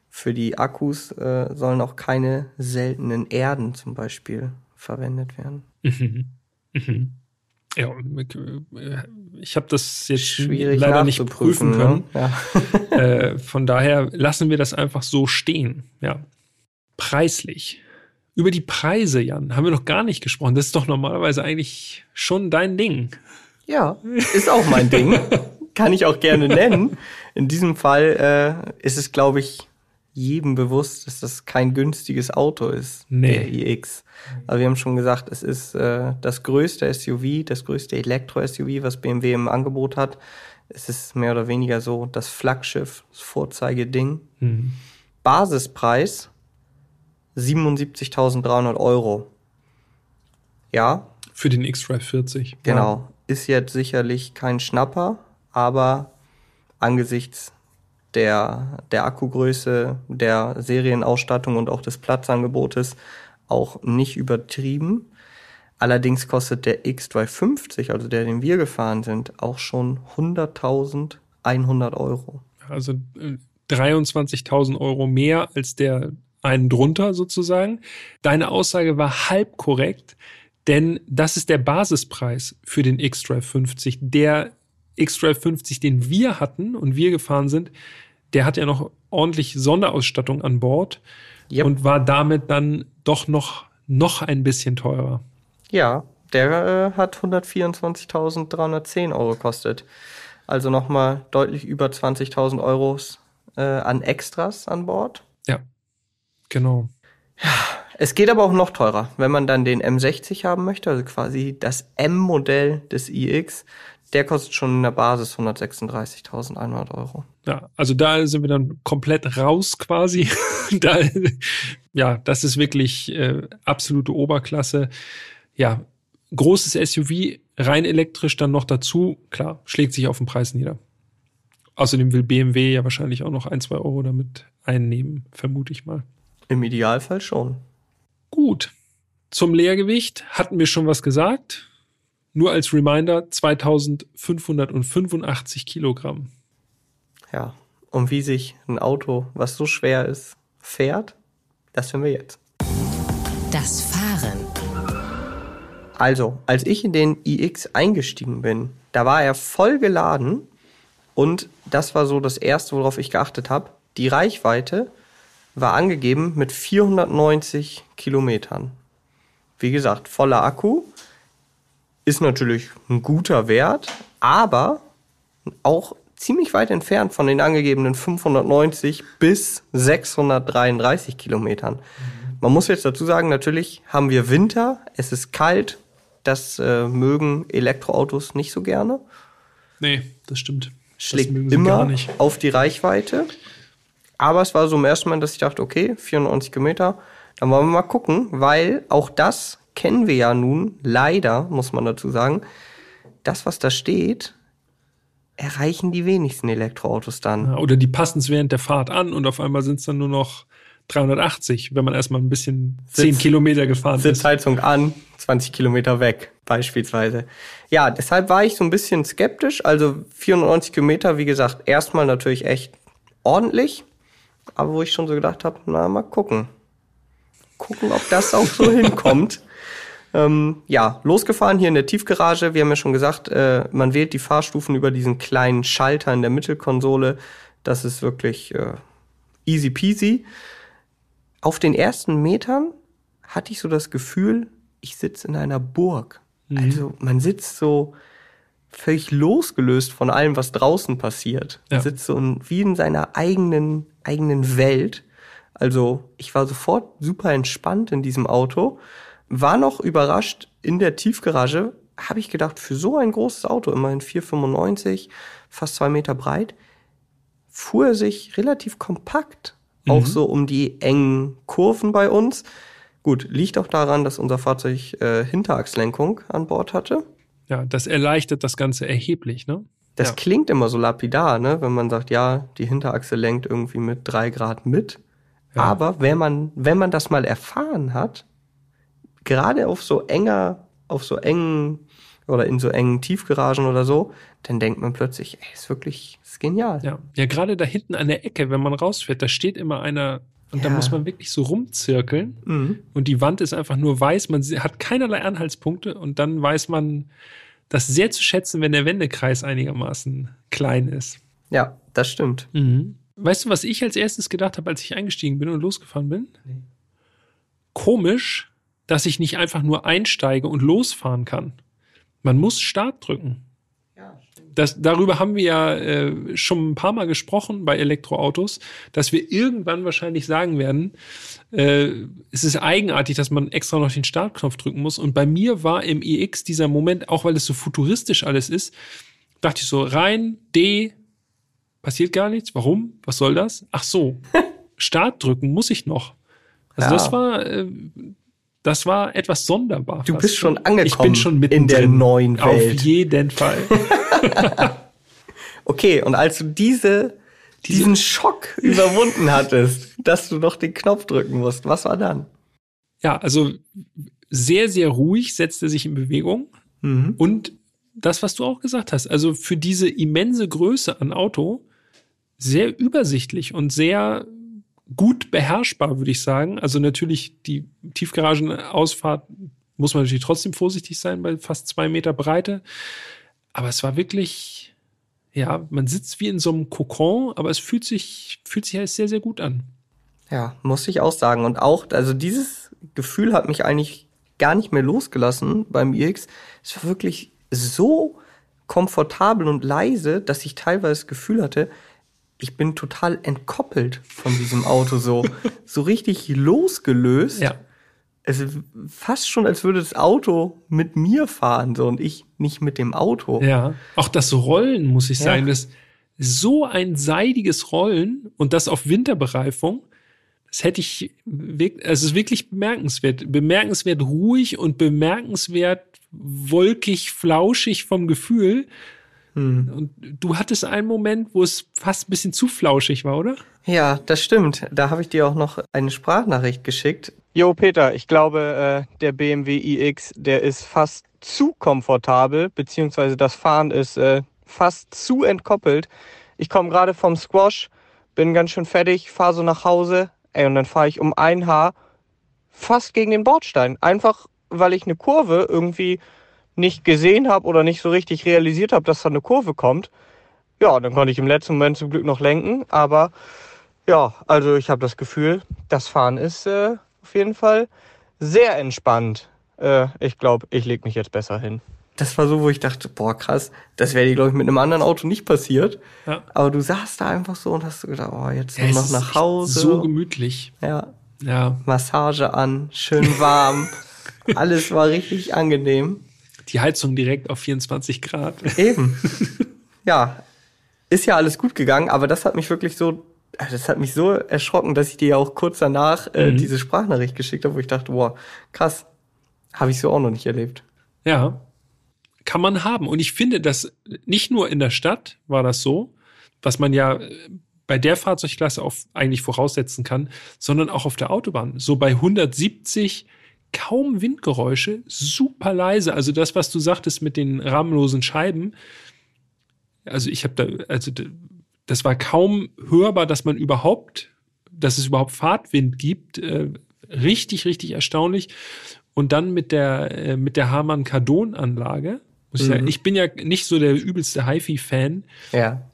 für die Akkus äh, sollen auch keine seltenen Erden zum Beispiel verwendet werden. Ja, ich habe das jetzt Schwierig leider nicht prüfen können. Ne? Ja. äh, von daher lassen wir das einfach so stehen. Ja. Preislich. Über die Preise, Jan, haben wir noch gar nicht gesprochen. Das ist doch normalerweise eigentlich schon dein Ding. Ja, ist auch mein Ding. Kann ich auch gerne nennen. In diesem Fall äh, ist es, glaube ich, jedem bewusst, dass das kein günstiges Auto ist, Nee. der iX. Aber wir haben schon gesagt, es ist äh, das größte SUV, das größte Elektro-SUV, was BMW im Angebot hat. Es ist mehr oder weniger so das Flaggschiff, das Vorzeigeding. Basispreis 77.300 Euro. Ja, Für den X-Drive 40. Genau. Ist jetzt sicherlich kein Schnapper, aber angesichts der, der Akkugröße, der Serienausstattung und auch des Platzangebotes auch nicht übertrieben. Allerdings kostet der X350, also der, den wir gefahren sind, auch schon 100.100 Euro. Also äh, 23.000 Euro mehr als der einen drunter sozusagen. Deine Aussage war halb korrekt, denn das ist der Basispreis für den X-Drive 50. Der X-Drive 50, den wir hatten und wir gefahren sind, der hat ja noch ordentlich Sonderausstattung an Bord Yep. und war damit dann doch noch, noch ein bisschen teurer. Ja, der äh, hat 124.310 Euro gekostet. Also nochmal deutlich über 20.000 Euro äh, an Extras an Bord. Ja, genau. Es geht aber auch noch teurer, wenn man dann den M60 haben möchte, also quasi das M-Modell des iX. Der kostet schon in der Basis 136.100 Euro. Ja, also da sind wir dann komplett raus quasi. da, ja, das ist wirklich äh, absolute Oberklasse. Ja, großes SUV, rein elektrisch dann noch dazu. Klar, schlägt sich auf den Preis nieder. Außerdem will BMW ja wahrscheinlich auch noch ein, zwei Euro damit einnehmen, vermute ich mal. Im Idealfall schon. Gut. Zum Leergewicht hatten wir schon was gesagt. Nur als Reminder, 2585 Kilogramm. Ja. Und wie sich ein Auto, was so schwer ist, fährt, das hören wir jetzt. Das Fahren. Also, als ich in den iX eingestiegen bin, da war er voll geladen und das war so das erste, worauf ich geachtet habe. Die Reichweite war angegeben mit 490 Kilometern. Wie gesagt, voller Akku ist natürlich ein guter Wert, aber auch ziemlich weit entfernt von den angegebenen 590 bis 633 Kilometern. Man muss jetzt dazu sagen, natürlich haben wir Winter, es ist kalt, das äh, mögen Elektroautos nicht so gerne. Nee, das stimmt. Schlägt das immer nicht. auf die Reichweite. Aber es war so im ersten Mal, dass ich dachte, okay, 490 Kilometer, dann wollen wir mal gucken, weil auch das kennen wir ja nun, leider, muss man dazu sagen, das, was da steht, erreichen die wenigsten Elektroautos dann. Ja, Oder die passen es während der Fahrt an und auf einmal sind es dann nur noch 380, wenn man erstmal ein bisschen 10 Sitz- Kilometer gefahren ist. Sitzheizung an, 20 Kilometer weg, beispielsweise. Ja, deshalb war ich so ein bisschen skeptisch. Also 490 Kilometer, wie gesagt, erstmal natürlich echt ordentlich. Aber wo ich schon so gedacht habe, na, mal gucken. Gucken, ob das auch so hinkommt. Ähm, ja, losgefahren hier in der Tiefgarage. Wir haben ja schon gesagt, äh, man wählt die Fahrstufen über diesen kleinen Schalter in der Mittelkonsole. Das ist wirklich äh, easy peasy. Auf den ersten Metern hatte ich so das Gefühl, ich sitze in einer Burg. Mhm. Also man sitzt so völlig losgelöst von allem, was draußen passiert. Ja. Man sitzt so in, wie in seiner eigenen, eigenen Welt. Also ich war sofort super entspannt in diesem Auto, war noch überrascht in der Tiefgarage, habe ich gedacht, für so ein großes Auto, immerhin 4,95, fast zwei Meter breit, fuhr er sich relativ kompakt, mhm. auch so um die engen Kurven bei uns. Gut, liegt auch daran, dass unser Fahrzeug äh, Hinterachslenkung an Bord hatte. Ja, das erleichtert das Ganze erheblich, ne? Das ja. klingt immer so lapidar, ne? Wenn man sagt, ja, die Hinterachse lenkt irgendwie mit drei Grad mit. Ja. Aber wenn man, wenn man das mal erfahren hat, gerade auf so enger, auf so engen oder in so engen Tiefgaragen oder so, dann denkt man plötzlich, ey, ist wirklich, ist genial. Ja, ja gerade da hinten an der Ecke, wenn man rausfährt, da steht immer einer und ja. da muss man wirklich so rumzirkeln mhm. und die Wand ist einfach nur weiß, man hat keinerlei Anhaltspunkte und dann weiß man das sehr zu schätzen, wenn der Wendekreis einigermaßen klein ist. Ja, das stimmt. Mhm. Weißt du, was ich als erstes gedacht habe, als ich eingestiegen bin und losgefahren bin? Nee. Komisch, dass ich nicht einfach nur einsteige und losfahren kann. Man muss Start drücken. Das, darüber haben wir ja äh, schon ein paar Mal gesprochen bei Elektroautos, dass wir irgendwann wahrscheinlich sagen werden, äh, es ist eigenartig, dass man extra noch den Startknopf drücken muss. Und bei mir war im iX dieser Moment, auch weil es so futuristisch alles ist, dachte ich so, rein, D, passiert gar nichts. Warum? Was soll das? Ach so, Start drücken muss ich noch. Also ja. das war, äh, das war etwas sonderbar. Du bist schon angekommen. Ich bin schon mit in der neuen Welt. Auf jeden Fall. okay, und als du diese, diesen Schock überwunden hattest, dass du noch den Knopf drücken musst, was war dann? Ja, also sehr, sehr ruhig setzte sich in Bewegung. Mhm. Und das, was du auch gesagt hast, also für diese immense Größe an Auto, sehr übersichtlich und sehr gut beherrschbar, würde ich sagen. Also natürlich die Tiefgaragenausfahrt muss man natürlich trotzdem vorsichtig sein bei fast zwei Meter Breite. Aber es war wirklich, ja, man sitzt wie in so einem Kokon, aber es fühlt sich, fühlt sich halt sehr, sehr gut an. Ja, muss ich auch sagen. Und auch, also dieses Gefühl hat mich eigentlich gar nicht mehr losgelassen beim iX. Es war wirklich so komfortabel und leise, dass ich teilweise das Gefühl hatte, ich bin total entkoppelt von diesem Auto, so, so richtig losgelöst. Ja. Es ist fast schon, als würde das Auto mit mir fahren, so, und ich nicht mit dem Auto. Ja. Auch das Rollen, muss ich sagen, ja. das so ein seidiges Rollen und das auf Winterbereifung. Das hätte ich wirklich, also es ist wirklich bemerkenswert. Bemerkenswert ruhig und bemerkenswert wolkig, flauschig vom Gefühl. Hm. Und du hattest einen Moment, wo es fast ein bisschen zu flauschig war, oder? Ja, das stimmt. Da habe ich dir auch noch eine Sprachnachricht geschickt. Jo, Peter, ich glaube, äh, der BMW iX, der ist fast zu komfortabel, beziehungsweise das Fahren ist äh, fast zu entkoppelt. Ich komme gerade vom Squash, bin ganz schön fertig, fahre so nach Hause, ey, und dann fahre ich um ein Haar fast gegen den Bordstein. Einfach, weil ich eine Kurve irgendwie nicht gesehen habe oder nicht so richtig realisiert habe, dass da eine Kurve kommt. Ja, dann konnte ich im letzten Moment zum Glück noch lenken. Aber ja, also ich habe das Gefühl, das Fahren ist äh, auf jeden Fall sehr entspannt. Äh, ich glaube, ich lege mich jetzt besser hin. Das war so, wo ich dachte, boah, krass, das wäre dir, glaube ich, mit einem anderen Auto nicht passiert. Ja. Aber du saßt da einfach so und hast so gedacht, oh, jetzt ja, noch nach Hause. So gemütlich. Ja. Ja. Massage an, schön warm. Alles war richtig angenehm die Heizung direkt auf 24 Grad. Eben. Ja, ist ja alles gut gegangen, aber das hat mich wirklich so, das hat mich so erschrocken, dass ich dir ja auch kurz danach äh, mhm. diese Sprachnachricht geschickt habe, wo ich dachte, boah, krass, habe ich so auch noch nicht erlebt. Ja, kann man haben. Und ich finde, dass nicht nur in der Stadt war das so, was man ja bei der Fahrzeugklasse auch eigentlich voraussetzen kann, sondern auch auf der Autobahn. So bei 170 kaum Windgeräusche, super leise. Also das, was du sagtest mit den rahmenlosen Scheiben. Also ich habe da, also das war kaum hörbar, dass man überhaupt, dass es überhaupt Fahrtwind gibt. Äh, richtig, richtig erstaunlich. und dann mit der, äh, mit der Harman Kardon Anlage. Muss ich, sagen, Mhm. ich bin ja nicht so der übelste HiFi-Fan. Ja.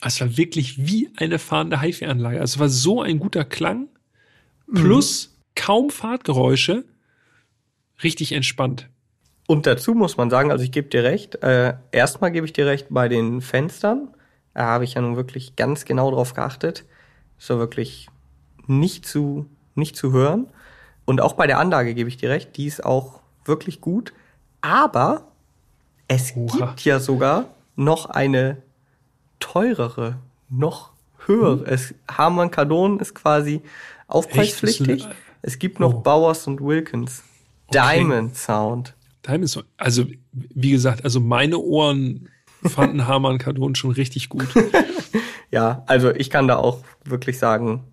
Es war wirklich wie eine fahrende HiFi-Anlage. Also es war so ein guter Klang. Plus kaum Fahrtgeräusche. Richtig entspannt. Und dazu muss man sagen, also ich gebe dir recht, äh, erstmal gebe ich dir recht bei den Fenstern. Da habe ich ja nun wirklich ganz genau drauf geachtet. So wirklich nicht zu, nicht zu hören. Und auch bei der Anlage gebe ich dir recht, die ist auch wirklich gut. Aber es Oha. gibt ja sogar noch eine teurere, noch höhere. Es, Harman Kardon ist quasi aufpreispflichtig. Es gibt noch Oh. Bowers und Wilkins. Okay. Diamond Sound. Time ist, also, wie gesagt, also meine Ohren fanden Harman Kardon schon richtig gut. Ja, also ich kann da auch wirklich sagen,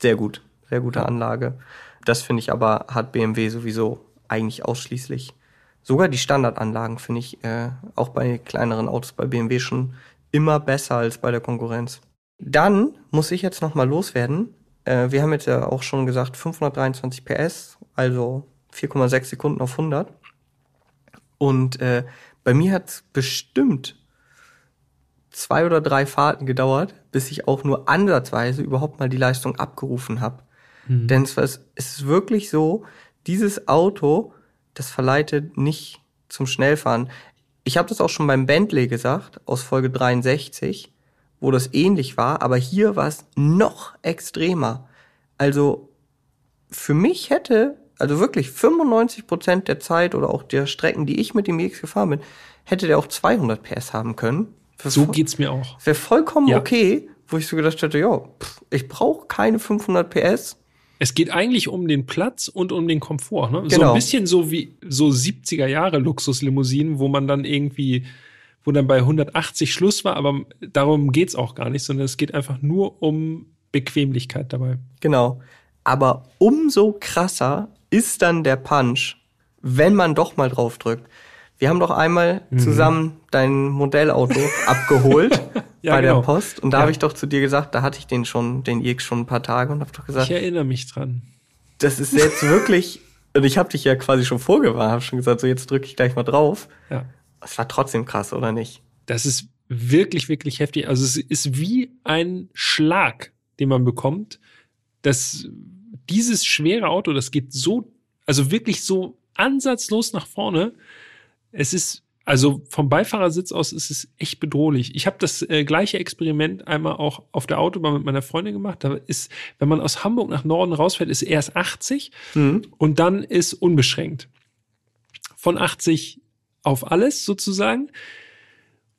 sehr gut, sehr gute Anlage. Das finde ich aber hat BMW sowieso eigentlich ausschließlich. Sogar die Standardanlagen finde ich äh, auch bei kleineren Autos bei BMW schon immer besser als bei der Konkurrenz. Dann muss ich jetzt noch mal loswerden. Äh, wir haben jetzt ja auch schon gesagt 523 PS, also 4,6 Sekunden auf 100. Und äh, bei mir hat es bestimmt zwei oder drei Fahrten gedauert, bis ich auch nur ansatzweise überhaupt mal die Leistung abgerufen habe. Denn es, war- es ist wirklich so, dieses Auto, das verleitet nicht zum Schnellfahren. Ich habe das auch schon beim Bentley gesagt, aus Folge 63, wo das ähnlich war, aber hier war es noch extremer. Also für mich hätte, also wirklich 95 Prozent der Zeit oder auch der Strecken, die ich mit dem EX gefahren bin, hätte der auch 200 PS haben können. Für So geht's mir auch. wäre vollkommen Ja. okay, wo ich so gedacht hätte, ja, pff, ich brauche keine 500 PS. Es geht eigentlich um den Platz und um den Komfort. Ne? So Genau. ein bisschen so wie so 70er Jahre Luxuslimousinen, wo man dann irgendwie, wo dann bei 180 Schluss war, aber darum geht's auch gar nicht, sondern es geht einfach nur um Bequemlichkeit dabei. Genau. Aber umso krasser ist dann der Punch, wenn man doch mal drauf drückt. Wir haben doch einmal Mhm. zusammen dein Modellauto abgeholt Ja, bei genau. der Post und da Ja. habe ich doch zu dir gesagt, da hatte ich den schon, den iX schon ein paar Tage und habe doch Ich gesagt, erinnere mich dran. das ist jetzt wirklich und ich habe dich ja quasi schon vorgewarnt, habe schon gesagt, so jetzt drücke ich gleich mal drauf. Ja. Es war trotzdem krass, oder nicht? Das ist wirklich, wirklich heftig. Also es ist wie ein Schlag, den man bekommt. Das, dieses schwere Auto, das geht so, also wirklich so ansatzlos nach vorne. Es ist, also vom Beifahrersitz aus ist es echt bedrohlich. Ich habe das äh, gleiche Experiment einmal auch auf der Autobahn mit meiner Freundin gemacht. Da ist, wenn man aus Hamburg nach Norden rausfährt, ist erst 80 Mhm. und dann ist unbeschränkt. Von 80 auf alles sozusagen.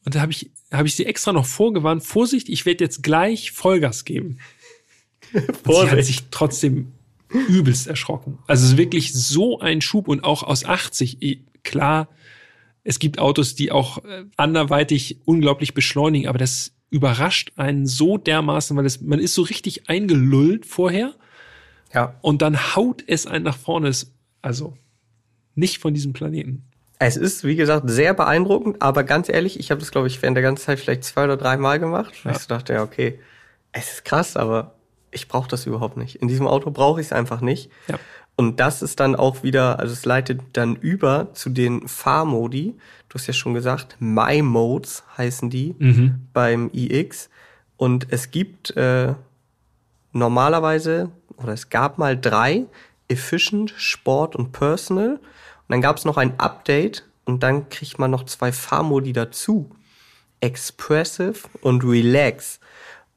Und da habe ich, habe ich sie extra noch vorgewarnt, Vorsicht, ich werde jetzt gleich Vollgas geben. Und sie hat Vorsicht. sich trotzdem übelst erschrocken. Also es ist wirklich so ein Schub und auch aus 80, eh, klar, es gibt Autos, die auch äh, anderweitig unglaublich beschleunigen, aber das überrascht einen so dermaßen, weil es, man ist so richtig eingelullt vorher Ja. und dann haut es einen nach vorne. Also nicht von diesem Planeten. Es ist, wie gesagt, sehr beeindruckend, aber ganz ehrlich, ich habe das, glaube ich, während der ganzen Zeit vielleicht zwei oder drei Mal gemacht. Ja. ich dachte, ja, okay, es ist krass, aber ich brauche das überhaupt nicht. In diesem Auto brauche ich es einfach nicht. Ja. Und das ist dann auch wieder, also es leitet dann über zu den Fahrmodi. Du hast ja schon gesagt, My Modes heißen die Mhm. beim iX. Und es gibt äh, normalerweise, oder es gab mal drei, Efficient, Sport und Personal. Und dann gab es noch ein Update und dann kriegt man noch zwei Fahrmodi dazu. Expressive und Relax.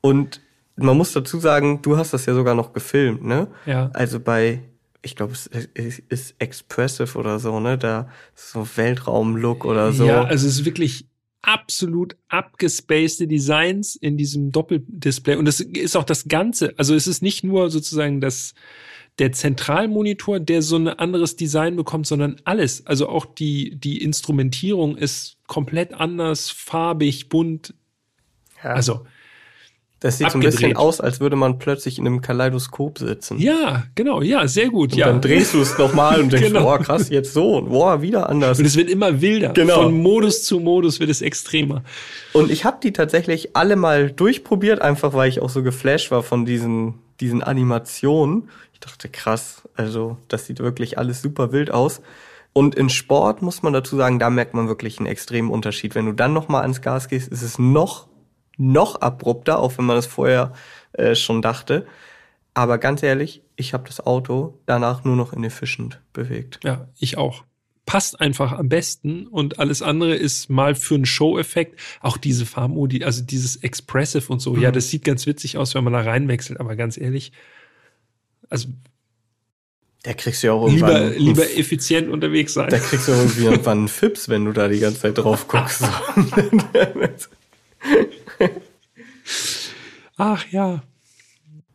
Und man muss dazu sagen, du hast das ja sogar noch gefilmt, ne? Ja. Also bei, ich glaube, es ist, Expressive oder so, ne? Da so Weltraum-Look oder so. Ja, also es ist wirklich absolut abgespacede Designs in diesem Doppeldisplay. Und das ist auch das Ganze. Also es ist nicht nur sozusagen das, der Zentralmonitor, der so ein anderes Design bekommt, sondern alles. Also auch die, die Instrumentierung ist komplett anders, farbig, bunt. Ja. Also, Das sieht so ein Abgedreht. bisschen aus, als würde man plötzlich in einem Kaleidoskop sitzen. ja, genau, ja, sehr gut. Und ja. dann drehst du es nochmal und denkst, Genau. boah, krass, jetzt so und boah, wieder anders. Und es wird immer wilder. Genau. Von Modus zu Modus wird es extremer. Und ich habe die tatsächlich alle mal durchprobiert, einfach weil ich auch so geflasht war von diesen, diesen Animationen. Ich dachte, krass, also das sieht wirklich alles super wild aus. Und in Sport muss man dazu sagen, da merkt man wirklich einen extremen Unterschied. Wenn du dann nochmal ans Gas gehst, ist es noch, noch abrupter, auch wenn man es vorher äh, schon dachte. Aber ganz ehrlich, ich habe das Auto danach nur noch inefficient bewegt. Ja, ich auch. Passt einfach am besten und alles andere ist mal für einen Show-Effekt. Auch diese Fahrmodi, also dieses Expressive und so. Mhm. Ja, das sieht ganz witzig aus, wenn man da reinwechselt, aber ganz ehrlich, also da kriegst du ja auch irgendwann. Lieber, lieber effizient unterwegs sein. Da kriegst du irgendwie irgendwann einen Fips, wenn du da die ganze Zeit drauf guckst. Ach ja.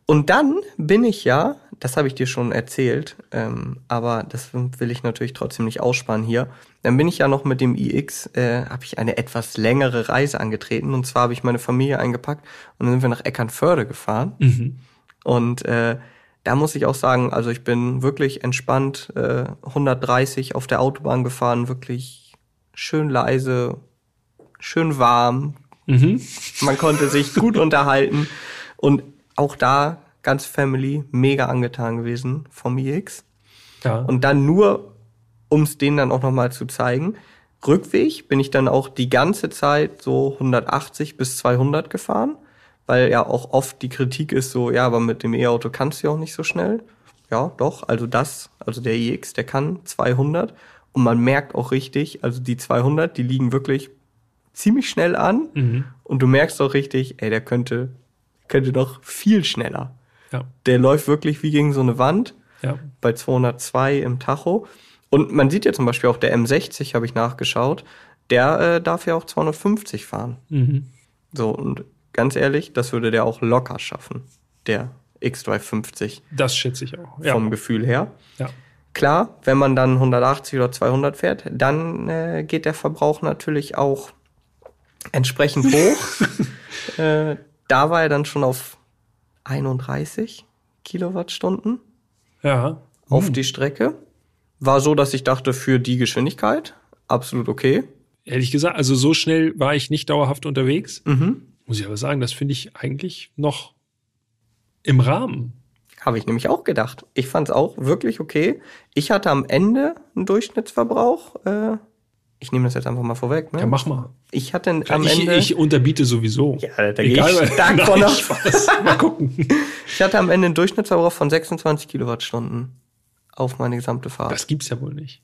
Und dann bin ich ja, das habe ich dir schon erzählt, ähm, aber das will ich natürlich trotzdem nicht aussparen hier. Dann bin ich ja noch mit dem iX, äh, habe ich eine etwas längere Reise angetreten. Und zwar habe ich meine Familie eingepackt und dann sind wir nach Eckernförde gefahren. Mhm. Und äh, da muss ich auch sagen, also ich bin wirklich entspannt äh, 130 auf der Autobahn gefahren, wirklich schön leise, schön warm. Mhm. Man konnte sich gut unterhalten und auch da ganz Family mega angetan gewesen vom iX. Ja. Und dann nur, um es denen dann auch nochmal zu zeigen, Rückweg bin ich dann auch die ganze Zeit so 180 bis 200 gefahren weil ja auch oft die Kritik ist so, ja, aber mit dem E-Auto kannst du ja auch nicht so schnell. Ja, doch, also das, also der iX, der kann 200 und man merkt auch richtig, also die 200, die liegen wirklich ziemlich schnell an mhm. und du merkst auch richtig, ey, der könnte, könnte doch viel schneller. Ja. Der läuft wirklich wie gegen so eine Wand ja. bei 202 im Tacho. Und man sieht ja zum Beispiel auch der M60, habe ich nachgeschaut, der äh, darf ja auch 250 fahren. Mhm. So, und ganz ehrlich, das würde der auch locker schaffen, der X-Drive 50. Das schätze ich auch. Ja. Vom Gefühl her. Ja. Klar, wenn man dann 180 oder 200 fährt, dann äh, geht der Verbrauch natürlich auch entsprechend hoch. äh, da war er dann schon auf 31 Kilowattstunden. Ja. Auf hm. die Strecke. War so, dass ich dachte, für die Geschwindigkeit absolut okay. Ehrlich gesagt, also so schnell war ich nicht dauerhaft unterwegs. Mhm. Muss ich aber sagen, das finde ich eigentlich noch im Rahmen. Habe ich nämlich auch gedacht. Ich fand es auch wirklich okay. Ich hatte am Ende einen Durchschnittsverbrauch. Äh, ich nehme das jetzt einfach mal vorweg. Ne? Ja, mach mal. Ich hatte am ich, Ende. Ich unterbiete sowieso. Ja, da gehe ich stark von Mal gucken. Ich hatte am Ende einen Durchschnittsverbrauch von 26 Kilowattstunden auf meine gesamte Fahrt. Das gibt's ja wohl nicht.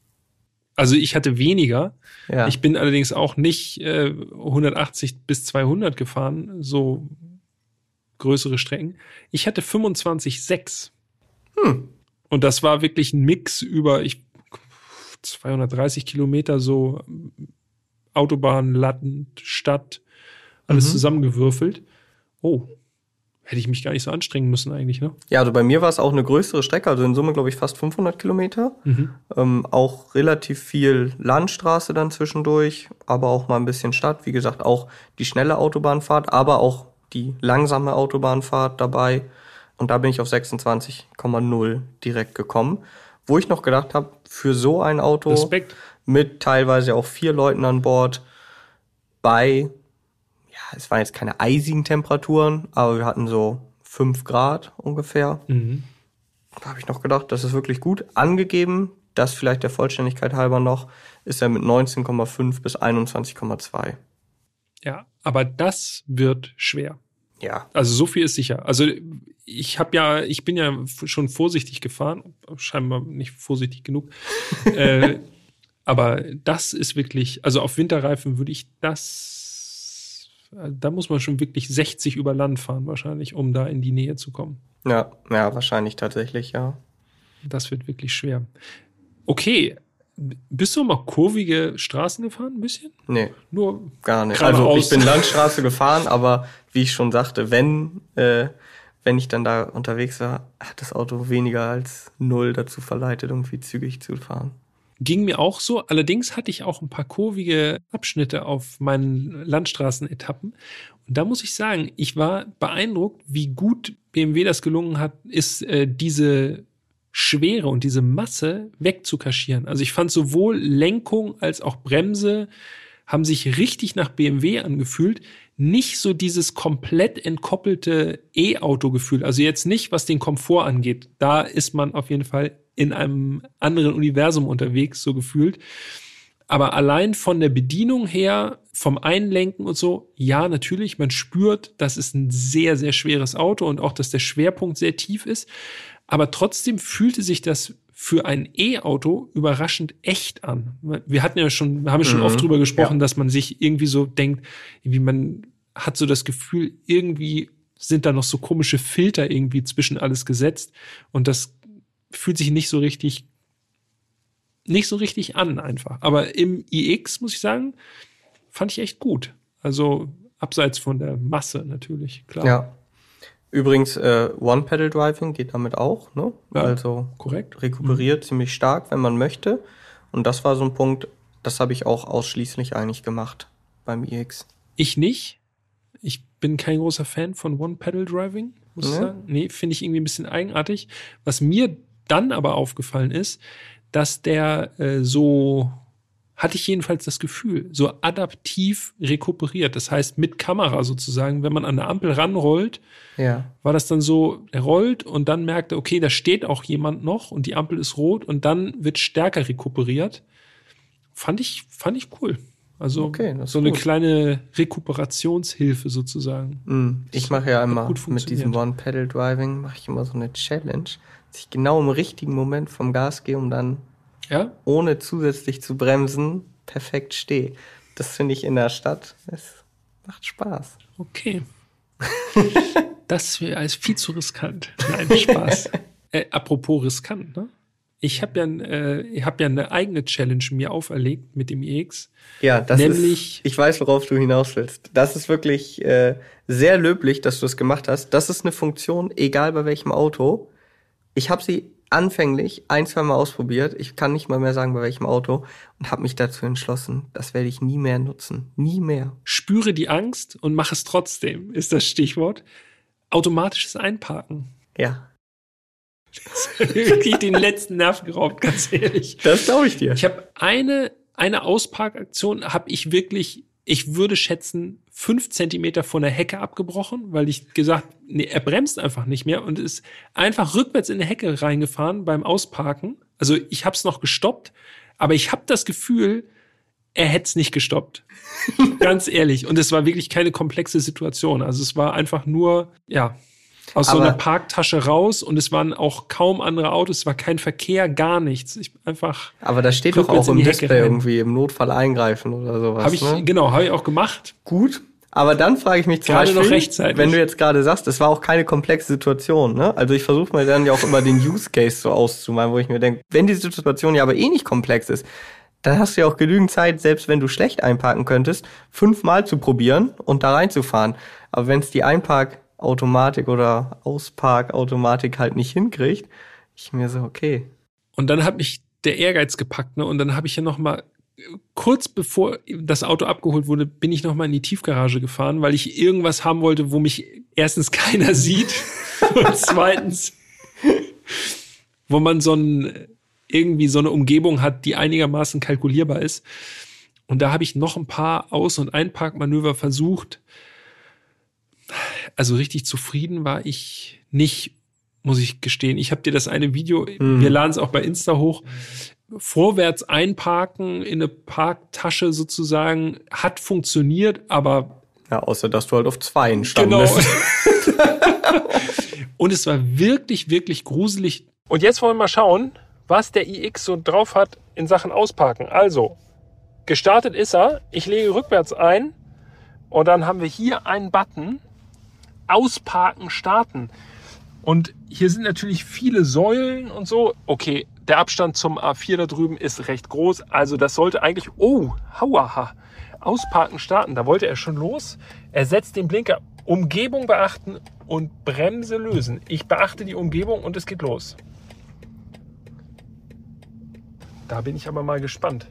Also ich hatte weniger. Ja. Ich bin allerdings auch nicht äh, 180 bis 200 gefahren, so größere Strecken. Ich hatte 25,6. Hm. Und das war wirklich ein Mix über ich 230 Kilometer so Autobahn, Latten, Stadt, alles mhm. zusammengewürfelt. Oh, hätte ich mich gar nicht so anstrengen müssen eigentlich, ne? Ja, also bei mir war es auch eine größere Strecke, also in Summe glaube ich fast 500 Kilometer. Mhm. Ähm, auch relativ viel Landstraße dann zwischendurch, aber auch mal ein bisschen Stadt. Wie gesagt, auch die schnelle Autobahnfahrt, aber auch die langsame Autobahnfahrt dabei. Und da bin ich auf 26,0 direkt gekommen. Wo ich noch gedacht habe, für so ein Auto Respekt. mit teilweise auch vier Leuten an Bord bei es waren jetzt keine eisigen Temperaturen, aber wir hatten so fünf Grad ungefähr. Mhm. Da habe ich noch gedacht, das ist wirklich gut. Angegeben, das vielleicht der Vollständigkeit halber noch, ist er mit 19,5 bis 21,2. Ja, aber das wird schwer. Ja. Also so viel ist sicher. Also ich habe ja, ich bin ja schon vorsichtig gefahren, scheinbar nicht vorsichtig genug. äh, aber das ist wirklich, also auf Winterreifen würde ich das da muss man schon wirklich 60 über Land fahren, wahrscheinlich, um da in die Nähe zu kommen. Ja, ja, wahrscheinlich tatsächlich, ja. Das wird wirklich schwer. Okay, bist du mal kurvige Straßen gefahren, ein bisschen? Nee. Nur gar nicht. Also ich bin Landstraße gefahren, aber wie ich schon sagte, wenn, äh, wenn ich dann da unterwegs war, hat das Auto weniger als null dazu verleitet, irgendwie zügig zu fahren. Ging mir auch so. Allerdings hatte ich auch ein paar kurvige Abschnitte auf meinen Landstraßenetappen. Und da muss ich sagen, ich war beeindruckt, wie gut BMW das gelungen hat, ist äh, diese Schwere und diese Masse wegzukaschieren. Also ich fand sowohl Lenkung als auch Bremse haben sich richtig nach BMW angefühlt. nicht so dieses komplett entkoppelte E-Auto-Gefühl. Also jetzt nicht, was den Komfort angeht. Da ist man auf jeden Fall in einem anderen Universum unterwegs, so gefühlt. Aber allein von der Bedienung her, vom Einlenken und so, ja, natürlich, man spürt, das ist ein sehr, sehr schweres Auto und auch, dass der Schwerpunkt sehr tief ist. Aber trotzdem fühlte sich das für ein E-Auto überraschend echt an. Wir hatten ja schon, haben ja schon mhm. oft drüber gesprochen, ja. dass man sich irgendwie so denkt, wie man hat so das Gefühl, irgendwie sind da noch so komische Filter irgendwie zwischen alles gesetzt und das fühlt sich nicht so richtig nicht so richtig an einfach. Aber im iX muss ich sagen, fand ich echt gut. Also abseits von der Masse natürlich, klar. Ja. Übrigens, äh, One-Pedal-Driving geht damit auch, ne? Ja, also korrekt. Rekuperiert mhm. ziemlich stark, wenn man möchte. Und das war so ein Punkt, das habe ich auch ausschließlich eigentlich gemacht beim iX. Ich nicht. Ich bin kein großer Fan von One-Pedal-Driving, muss nee. ich sagen. Nee, finde ich irgendwie ein bisschen eigenartig. Was mir dann aber aufgefallen ist, dass der äh, so hatte ich jedenfalls das Gefühl, so adaptiv rekuperiert. Das heißt, mit Kamera sozusagen, wenn man an der Ampel ranrollt, ja. war das dann so, er rollt und dann merkt er, okay, da steht auch jemand noch und die Ampel ist rot und dann wird stärker rekuperiert. Fand ich, fand ich cool. Also okay, so eine kleine Rekuperationshilfe sozusagen. Mm, ich mache ja immer mit diesem One-Pedal-Driving, mache ich immer so eine Challenge, dass ich genau im richtigen Moment vom Gas gehe, um dann ja? ohne zusätzlich zu bremsen, perfekt stehe. Das finde ich in der Stadt, es macht Spaß. Okay. das wäre als viel zu riskant. Nein, Spaß. äh, apropos riskant, ne? Ich habe ja, äh, hab ja eine eigene Challenge mir auferlegt mit dem EX. Ja, das nämlich, ist, ich weiß, worauf du hinaus willst. Das ist wirklich äh, sehr löblich, dass du es gemacht hast. Das ist eine Funktion, egal bei welchem Auto. Ich habe sie anfänglich ein, zwei Mal ausprobiert. Ich kann nicht mal mehr sagen, bei welchem Auto. Und habe mich dazu entschlossen, das werde ich nie mehr nutzen. Nie mehr. Spüre die Angst und mach es trotzdem, ist das Stichwort. Automatisches Einparken. Ja. wirklich den letzten Nerv geraubt, ganz ehrlich. Das glaube ich dir. Ich habe eine, eine Ausparkaktion, habe ich wirklich ich würde schätzen, fünf Zentimeter von der Hecke abgebrochen, weil ich gesagt, nee, er bremst einfach nicht mehr und ist einfach rückwärts in die Hecke reingefahren beim Ausparken. Also ich habe es noch gestoppt, aber ich habe das Gefühl, er hätte es nicht gestoppt. Ganz ehrlich. Und es war wirklich keine komplexe Situation. Also es war einfach nur, ja, aus aber so einer Parktasche raus und es waren auch kaum andere Autos, es war kein Verkehr, gar nichts. Ich einfach. Aber da steht doch auch im Display irgendwie im Notfall eingreifen oder sowas. Habe ich ne? genau, habe ich auch gemacht. Gut. Aber dann frage ich mich zum gerade Beispiel, noch rechtzeitig. wenn du jetzt gerade sagst, es war auch keine komplexe Situation, ne? Also ich versuche mir dann ja auch immer den Use Case so auszumalen, wo ich mir denke, wenn die Situation ja aber eh nicht komplex ist, dann hast du ja auch genügend Zeit, selbst wenn du schlecht einparken könntest, fünfmal zu probieren und da reinzufahren. Aber wenn es die Einpark Automatik oder Ausparkautomatik halt nicht hinkriegt, ich mir so, okay. Und dann hat mich der Ehrgeiz gepackt, ne? Und dann habe ich ja noch mal kurz bevor das Auto abgeholt wurde, bin ich noch mal in die Tiefgarage gefahren, weil ich irgendwas haben wollte, wo mich erstens keiner sieht und zweitens wo man so ein irgendwie so eine Umgebung hat, die einigermaßen kalkulierbar ist. Und da habe ich noch ein paar Aus- und Einparkmanöver versucht also richtig zufrieden war ich nicht, muss ich gestehen. Ich habe dir das eine Video, mhm. wir laden es auch bei Insta hoch, vorwärts einparken in eine Parktasche sozusagen, hat funktioniert, aber ja, außer dass du halt auf zwei standest. Genau. Und es war wirklich, wirklich gruselig. Und jetzt wollen wir mal schauen, was der iX so drauf hat in Sachen Ausparken. Also, gestartet ist er. Ich lege rückwärts ein und dann haben wir hier einen Button, Ausparken starten. Und hier sind natürlich viele Säulen und so. Okay, der Abstand zum A4 da drüben ist recht groß. Also das sollte eigentlich, oh, hauaha, Ausparken starten. Da wollte er schon los. Er setzt den Blinker, Umgebung beachten und Bremse lösen. Ich beachte die Umgebung und es geht los. Da bin ich aber mal gespannt.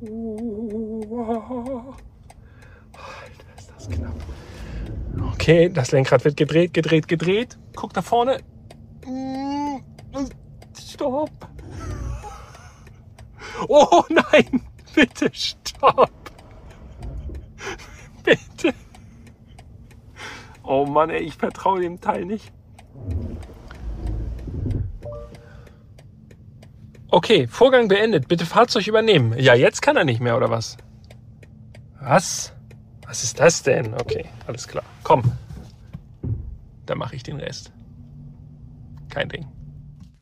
Oh knapp. Okay, das Lenkrad wird gedreht, gedreht, gedreht. Guck da vorne. Stopp. Oh nein, bitte stopp. Bitte. Oh Mann, ey, ich vertraue dem Teil nicht. Okay, Vorgang beendet. Bitte Fahrzeug übernehmen. Ja, jetzt kann er nicht mehr, oder was? Was? Was ist das denn? Okay, alles klar. Komm. Dann mache ich den Rest. Kein Ding.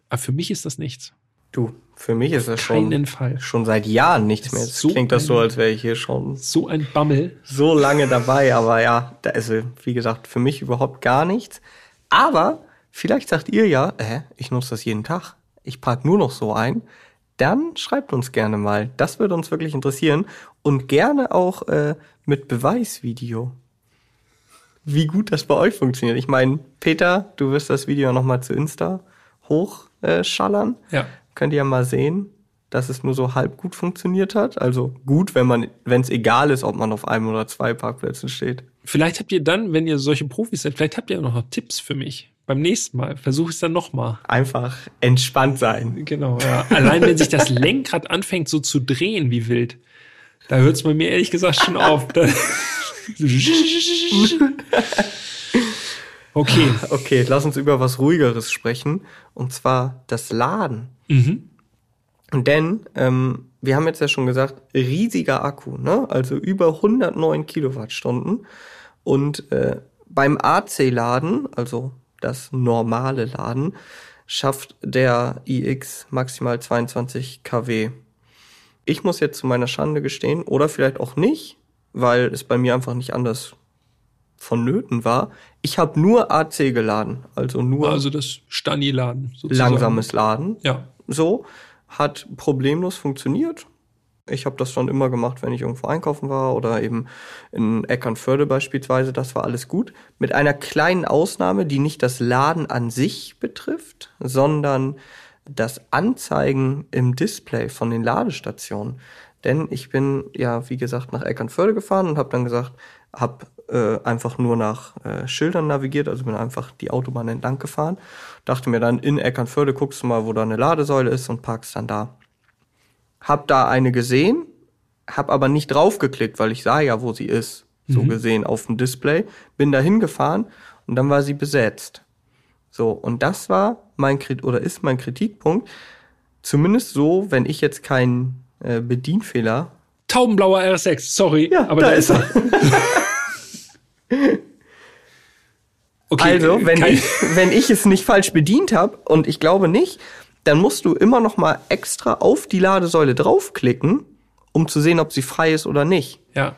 Aber für mich ist das nichts. Du, für mich ist das Keinen schon, Fall. schon seit Jahren nichts mehr. Es So klingt das so, als wäre ich hier schon So ein Bammel. so lange dabei, aber ja, da ist, wie gesagt, für mich überhaupt gar nichts. Aber vielleicht sagt ihr ja, äh, ich nutze das jeden Tag. Ich park nur noch so ein. Dann schreibt uns gerne mal. Das würde uns wirklich interessieren. Und gerne auch äh, mit Beweisvideo. Wie gut das bei euch funktioniert. Ich meine, Peter, du wirst das Video nochmal zu Insta hochschallern. Äh. Ja. Könnt ihr ja mal sehen, dass es nur so halb gut funktioniert hat. Also gut, wenn man, wenn es egal ist, ob man auf einem oder zwei Parkplätzen steht. Vielleicht habt ihr dann, wenn ihr solche Profis seid, vielleicht habt ihr auch noch Tipps für mich. Beim nächsten Mal. Versuche es dann nochmal. Einfach entspannt sein. Genau, ja. Allein wenn sich das Lenkrad anfängt so zu drehen wie wild, da hört es bei mir ehrlich gesagt schon auf. Okay. Okay, lass uns über was ruhigeres sprechen. Und zwar das Laden. Mhm. Denn ähm, wir haben jetzt ja schon gesagt, riesiger Akku, ne? Also über 109 Kilowattstunden. Und äh, beim AC-Laden, also das normale Laden, schafft der iX maximal 22 kW. Ich muss jetzt zu meiner Schande gestehen, oder vielleicht auch nicht, weil es bei mir einfach nicht anders vonnöten war. Ich habe nur AC geladen, also nur Also das Stani-Laden langsames Laden Ja. so, hat problemlos funktioniert. Ich habe das schon immer gemacht, wenn ich irgendwo einkaufen war oder eben in Eckernförde beispielsweise. Das war alles gut. Mit einer kleinen Ausnahme, die nicht das Laden an sich betrifft, sondern das Anzeigen im Display von den Ladestationen. Denn ich bin ja, wie gesagt, nach Eckernförde gefahren und habe dann gesagt, habe äh, einfach nur nach äh, Schildern navigiert, also bin einfach die Autobahn entlang gefahren. Dachte mir dann, in Eckernförde guckst du mal, wo da eine Ladesäule ist und parkst dann da. Hab da eine gesehen, hab aber nicht draufgeklickt, weil ich sah ja, wo sie ist, so gesehen auf dem Display. Bin da hingefahren und dann war sie besetzt. So, und das war mein Krit oder ist mein Kritikpunkt. Zumindest so, wenn ich jetzt keinen äh, Bedienfehler Taubenblauer RS6, sorry. Ja, aber da da ist er. Okay, Also, wenn ich, wenn ich es nicht falsch bedient habe, und ich glaube nicht, dann musst du immer noch mal extra auf die Ladesäule draufklicken, um zu sehen, ob sie frei ist oder nicht. Ja,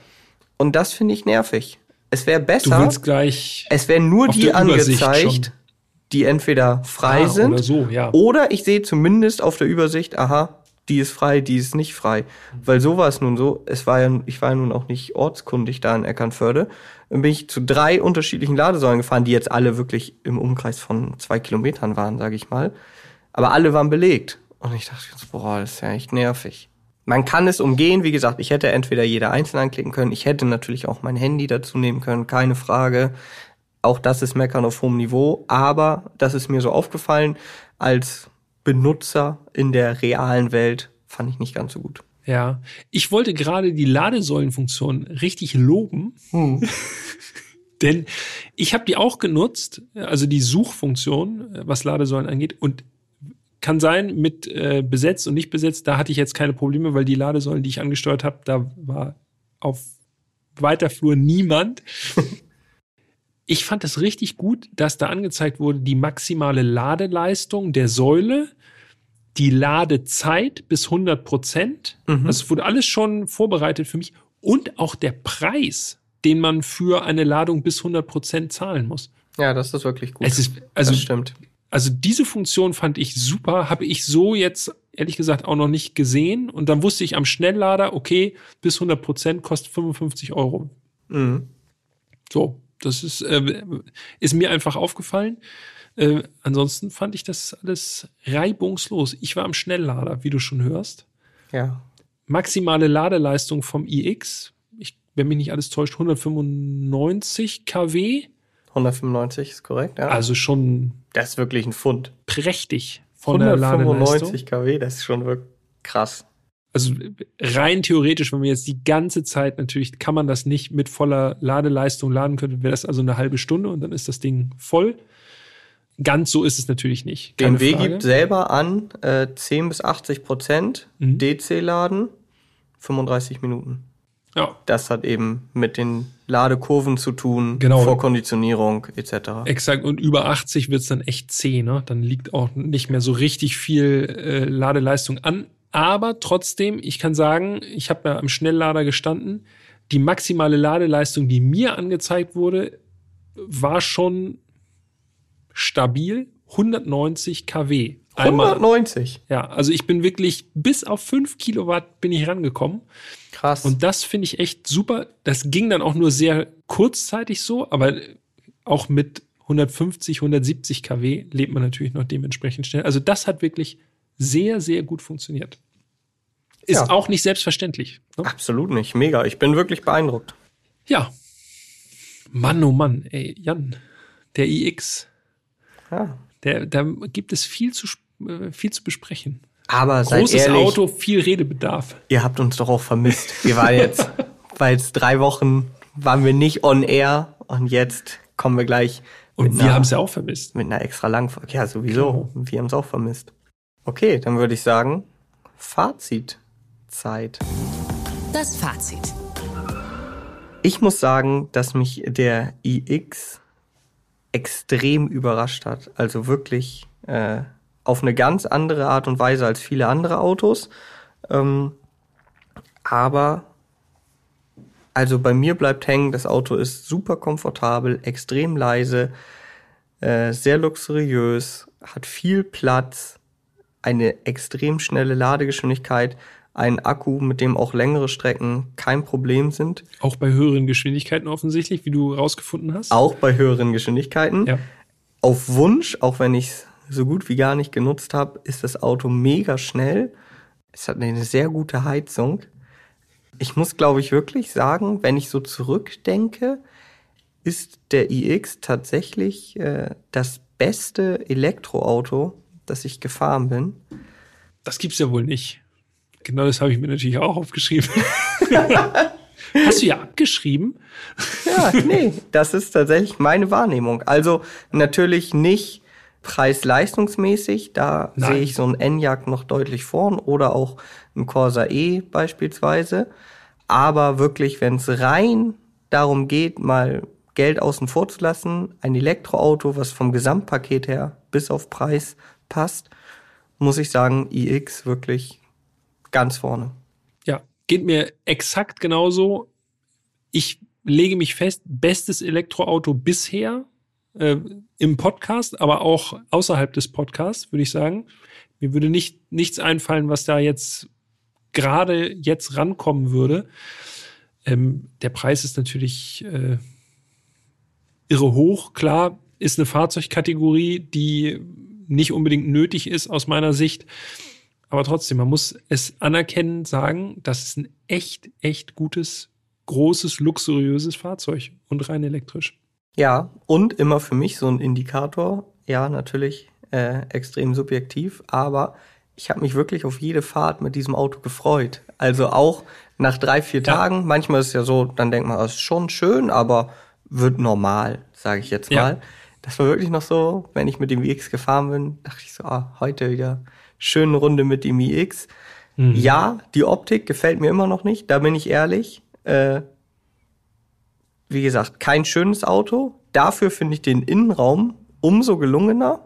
Und das finde ich nervig. Es wäre du besser, willst gleich. es werden nur die angezeigt, schon. die entweder frei Ah, sind oder so, ja. oder ich sehe zumindest auf der Übersicht, aha, die ist frei, die ist nicht frei. Weil so war es nun so, es war ja, ich war ja nun auch nicht ortskundig da in Eckernförde, dann bin ich zu drei unterschiedlichen Ladesäulen gefahren, die jetzt alle wirklich im Umkreis von zwei Kilometern waren, sage ich mal. Aber alle waren belegt. Und ich dachte, jetzt, boah, das ist ja echt nervig. Man kann es umgehen, wie gesagt, ich hätte entweder jeder einzeln anklicken können, ich hätte natürlich auch mein Handy dazu nehmen können, keine Frage. Auch das ist Meckern auf hohem Niveau, aber das ist mir so aufgefallen. Als Benutzer in der realen Welt, fand ich nicht ganz so gut. Ja, ich wollte gerade die Ladesäulenfunktion richtig loben, denn ich habe die auch genutzt, also die Suchfunktion, was Ladesäulen angeht, und kann sein mit äh, besetzt und nicht besetzt, da hatte ich jetzt keine Probleme, weil die Ladesäulen, die ich angesteuert habe, da war auf weiter Flur niemand. ich fand es richtig gut, dass da angezeigt wurde, die maximale Ladeleistung der Säule, die Ladezeit bis 100 Prozent. Das wurde alles schon vorbereitet für mich. Und auch der Preis, den man für eine Ladung bis 100 Prozent zahlen muss. Ja, das ist wirklich gut. Es ist, also, das stimmt. Also diese Funktion fand ich super, habe ich so jetzt ehrlich gesagt auch noch nicht gesehen. Und dann wusste ich am Schnelllader, okay, bis 100 Prozent kostet 55 Euro. Mhm. So, das ist, äh, ist mir einfach aufgefallen. Äh, ansonsten fand ich das alles reibungslos. Ich war am Schnelllader, wie du schon hörst. Ja. Maximale Ladeleistung vom iX, ich, wenn mich nicht alles täuscht, 195 kW. 195 ist korrekt, ja. Also schon das ist wirklich ein Pfund. prächtig von der Ladeleistung. 195 kW, das ist schon wirklich krass. also rein theoretisch, wenn man jetzt die ganze Zeit natürlich kann man das nicht mit voller Ladeleistung laden können, wäre das also eine halbe Stunde und dann ist das Ding voll. Ganz so ist es natürlich nicht. BMW Frage. gibt selber an äh, 10 bis 80 Prozent mhm. DC-Laden, 35 Minuten. Ja. Das hat eben mit den Ladekurven zu tun, genau. Vorkonditionierung etc. Exakt, und über 80 wird es dann echt zäh, ne? Dann liegt auch nicht mehr so richtig viel äh, Ladeleistung an. Aber trotzdem, ich kann sagen, ich habe ja am Schnelllader gestanden. Die maximale Ladeleistung, die mir angezeigt wurde, war schon stabil 190 kW. Einmal, 190? Ja, also ich bin wirklich bis auf 5 Kilowatt bin ich rangekommen. Krass. Und das finde ich echt super. Das ging dann auch nur sehr kurzzeitig so, aber auch mit 150, 170 kW lebt man natürlich noch dementsprechend schnell. Also das hat wirklich sehr, sehr gut funktioniert. Ist ja. auch nicht selbstverständlich. Ne? Absolut nicht. Mega. Ich bin wirklich beeindruckt. Ja. Mann, oh Mann, ey, Jan, der iX. Ja. Der, da gibt es viel zu, äh, viel zu besprechen. Aber Großes ehrlich, Auto, viel Redebedarf. Ihr habt uns doch auch vermisst. Wir waren jetzt, weil es drei Wochen waren wir nicht on air und jetzt kommen wir gleich. Und wir haben es ja auch vermisst. Mit einer extra langen Folge. Ja, sowieso. Genau. Wir haben es auch vermisst. Okay, dann würde ich sagen, Fazitzeit. Das Fazit. Ich muss sagen, dass mich der iX extrem überrascht hat. Also wirklich äh, auf eine ganz andere Art und Weise als viele andere Autos. Ähm, aber also bei mir bleibt hängen, das Auto ist super komfortabel, extrem leise, äh, sehr luxuriös, hat viel Platz, eine extrem schnelle Ladegeschwindigkeit, ein Akku, mit dem auch längere Strecken kein Problem sind. Auch bei höheren Geschwindigkeiten offensichtlich, wie du rausgefunden hast? Auch bei höheren Geschwindigkeiten. Ja. Auf Wunsch, auch wenn ich es so gut wie gar nicht genutzt habe, ist das Auto mega schnell. Es hat eine sehr gute Heizung. Ich muss, glaube ich, wirklich sagen, wenn ich so zurückdenke, ist der iX tatsächlich äh, das beste Elektroauto, das ich gefahren bin. Das gibt's ja wohl nicht. Genau das habe ich mir natürlich auch aufgeschrieben. Hast du ja abgeschrieben? Ja, nee, das ist tatsächlich meine Wahrnehmung. Also natürlich nicht preis-leistungsmäßig, da Nein. sehe ich so ein Enyaq noch deutlich vorn oder auch ein Corsa E beispielsweise. Aber wirklich, wenn es rein darum geht, mal Geld außen vor zu lassen, ein Elektroauto, was vom Gesamtpaket her bis auf Preis passt, muss ich sagen, iX wirklich ganz vorne. Ja, geht mir exakt genauso. Ich lege mich fest, bestes Elektroauto bisher äh, im Podcast, aber auch außerhalb des Podcasts, würde ich sagen. Mir würde nicht nichts einfallen, was da jetzt gerade jetzt rankommen würde. Ähm, der Preis ist natürlich äh, irre hoch. Klar, ist eine Fahrzeugkategorie, die nicht unbedingt nötig ist aus meiner Sicht. Aber trotzdem, man muss es anerkennen, sagen, das ist ein echt, echt gutes, großes, luxuriöses Fahrzeug und rein elektrisch. Ja, und immer für mich so ein Indikator, ja, natürlich äh, extrem subjektiv, aber ich habe mich wirklich auf jede Fahrt mit diesem Auto gefreut. Also auch nach drei, vier ja. Tagen, manchmal ist es ja so, dann denkt man, das ist schon schön, aber wird normal, sage ich jetzt mal. Ja das war wirklich noch so, wenn ich mit dem iX gefahren bin, dachte ich so, ah, heute wieder schöne Runde mit dem iX. Mhm. Ja, die Optik gefällt mir immer noch nicht, da bin ich ehrlich. Äh, wie gesagt, kein schönes Auto. Dafür finde ich den Innenraum umso gelungener.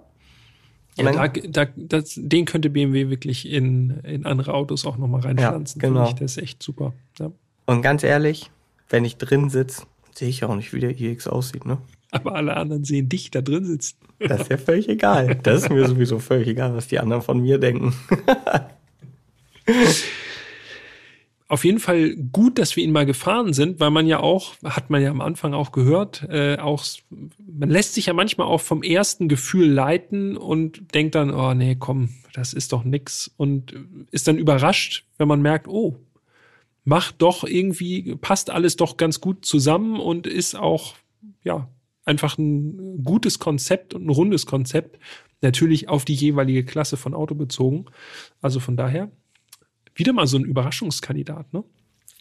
Ja, da, da, das, den könnte BMW wirklich in, in andere Autos auch nochmal reinpflanzen. Ja, genau. Ich. Das ist echt super. Ja. Und ganz ehrlich, wenn ich drin sitze, sehe ich auch nicht, wie der iX aussieht, ne? Aber alle anderen sehen dich da drin sitzen. Das ist ja völlig egal. Das ist mir sowieso völlig egal, was die anderen von mir denken. Auf jeden Fall gut, dass wir ihn mal gefahren sind, weil man ja auch, hat man ja am Anfang auch gehört, äh, auch, man lässt sich ja manchmal auch vom ersten Gefühl leiten und denkt dann, oh nee, komm, das ist doch nix und ist dann überrascht, wenn man merkt, oh, macht doch irgendwie, passt alles doch ganz gut zusammen und ist auch, ja, einfach ein gutes Konzept und ein rundes Konzept. Natürlich auf die jeweilige Klasse von Auto bezogen. Also von daher wieder mal so ein Überraschungskandidat, ne?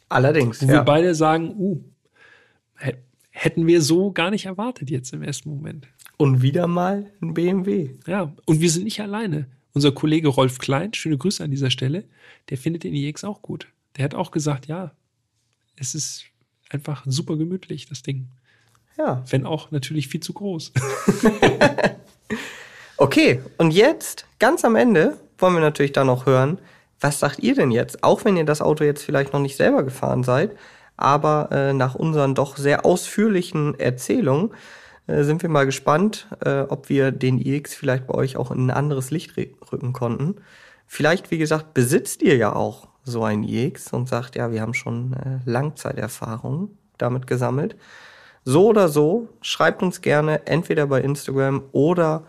Allerdings, Wo ja. wir beide sagen, uh, hä- hätten wir so gar nicht erwartet jetzt im ersten Moment. Und wieder mal ein BMW. Ja, und wir sind nicht alleine. Unser Kollege Rolf Klein, schöne Grüße an dieser Stelle, der findet den iX auch gut. Der hat auch gesagt, ja, es ist einfach super gemütlich, das Ding. Ja. Wenn auch natürlich viel zu groß. Okay, und jetzt, ganz am Ende, wollen wir natürlich dann noch hören, was sagt ihr denn jetzt? Auch wenn ihr das Auto jetzt vielleicht noch nicht selber gefahren seid, aber äh, nach unseren doch sehr ausführlichen Erzählungen äh, sind wir mal gespannt, äh, ob wir den iX vielleicht bei euch auch in ein anderes Licht rü- rücken konnten. Vielleicht, wie gesagt, besitzt ihr ja auch so ein iX und sagt, ja, wir haben schon äh, Langzeiterfahrung damit gesammelt. So oder so, schreibt uns gerne entweder bei Instagram oder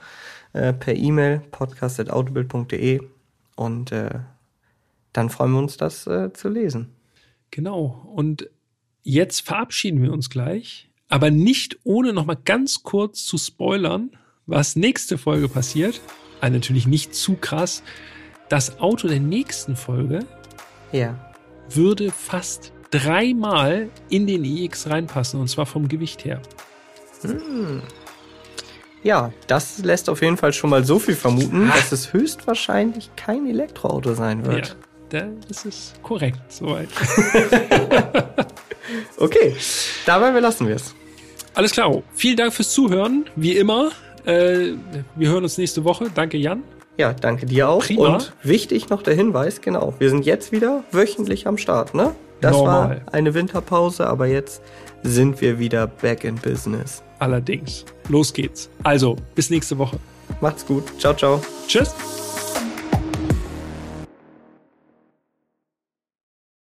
äh, per E-Mail podcast.autobild.de und äh, dann freuen wir uns, das äh, zu lesen. Genau. Und jetzt verabschieden wir uns gleich, aber nicht ohne noch mal ganz kurz zu spoilern, was nächste Folge passiert. Also natürlich nicht zu krass. Das Auto der nächsten Folge Ja. würde fast dreimal in den iX reinpassen und zwar vom Gewicht her. Ja, das lässt auf jeden Fall schon mal so viel vermuten, dass es höchstwahrscheinlich kein Elektroauto sein Ja, wird. da- das ist korrekt soweit. Okay, dabei belassen wir es. Alles klar. Vielen Dank fürs Zuhören. Wie immer. Äh, wir hören uns nächste Woche. Danke, Jan. Ja, danke dir auch. Prima. Und wichtig noch der Hinweis, genau, wir sind jetzt wieder wöchentlich am Start, ne? Das Normal. war eine Winterpause, aber jetzt sind wir wieder back in business. Allerdings. Los geht's. Also, bis nächste Woche. Macht's gut. Ciao, ciao. Tschüss.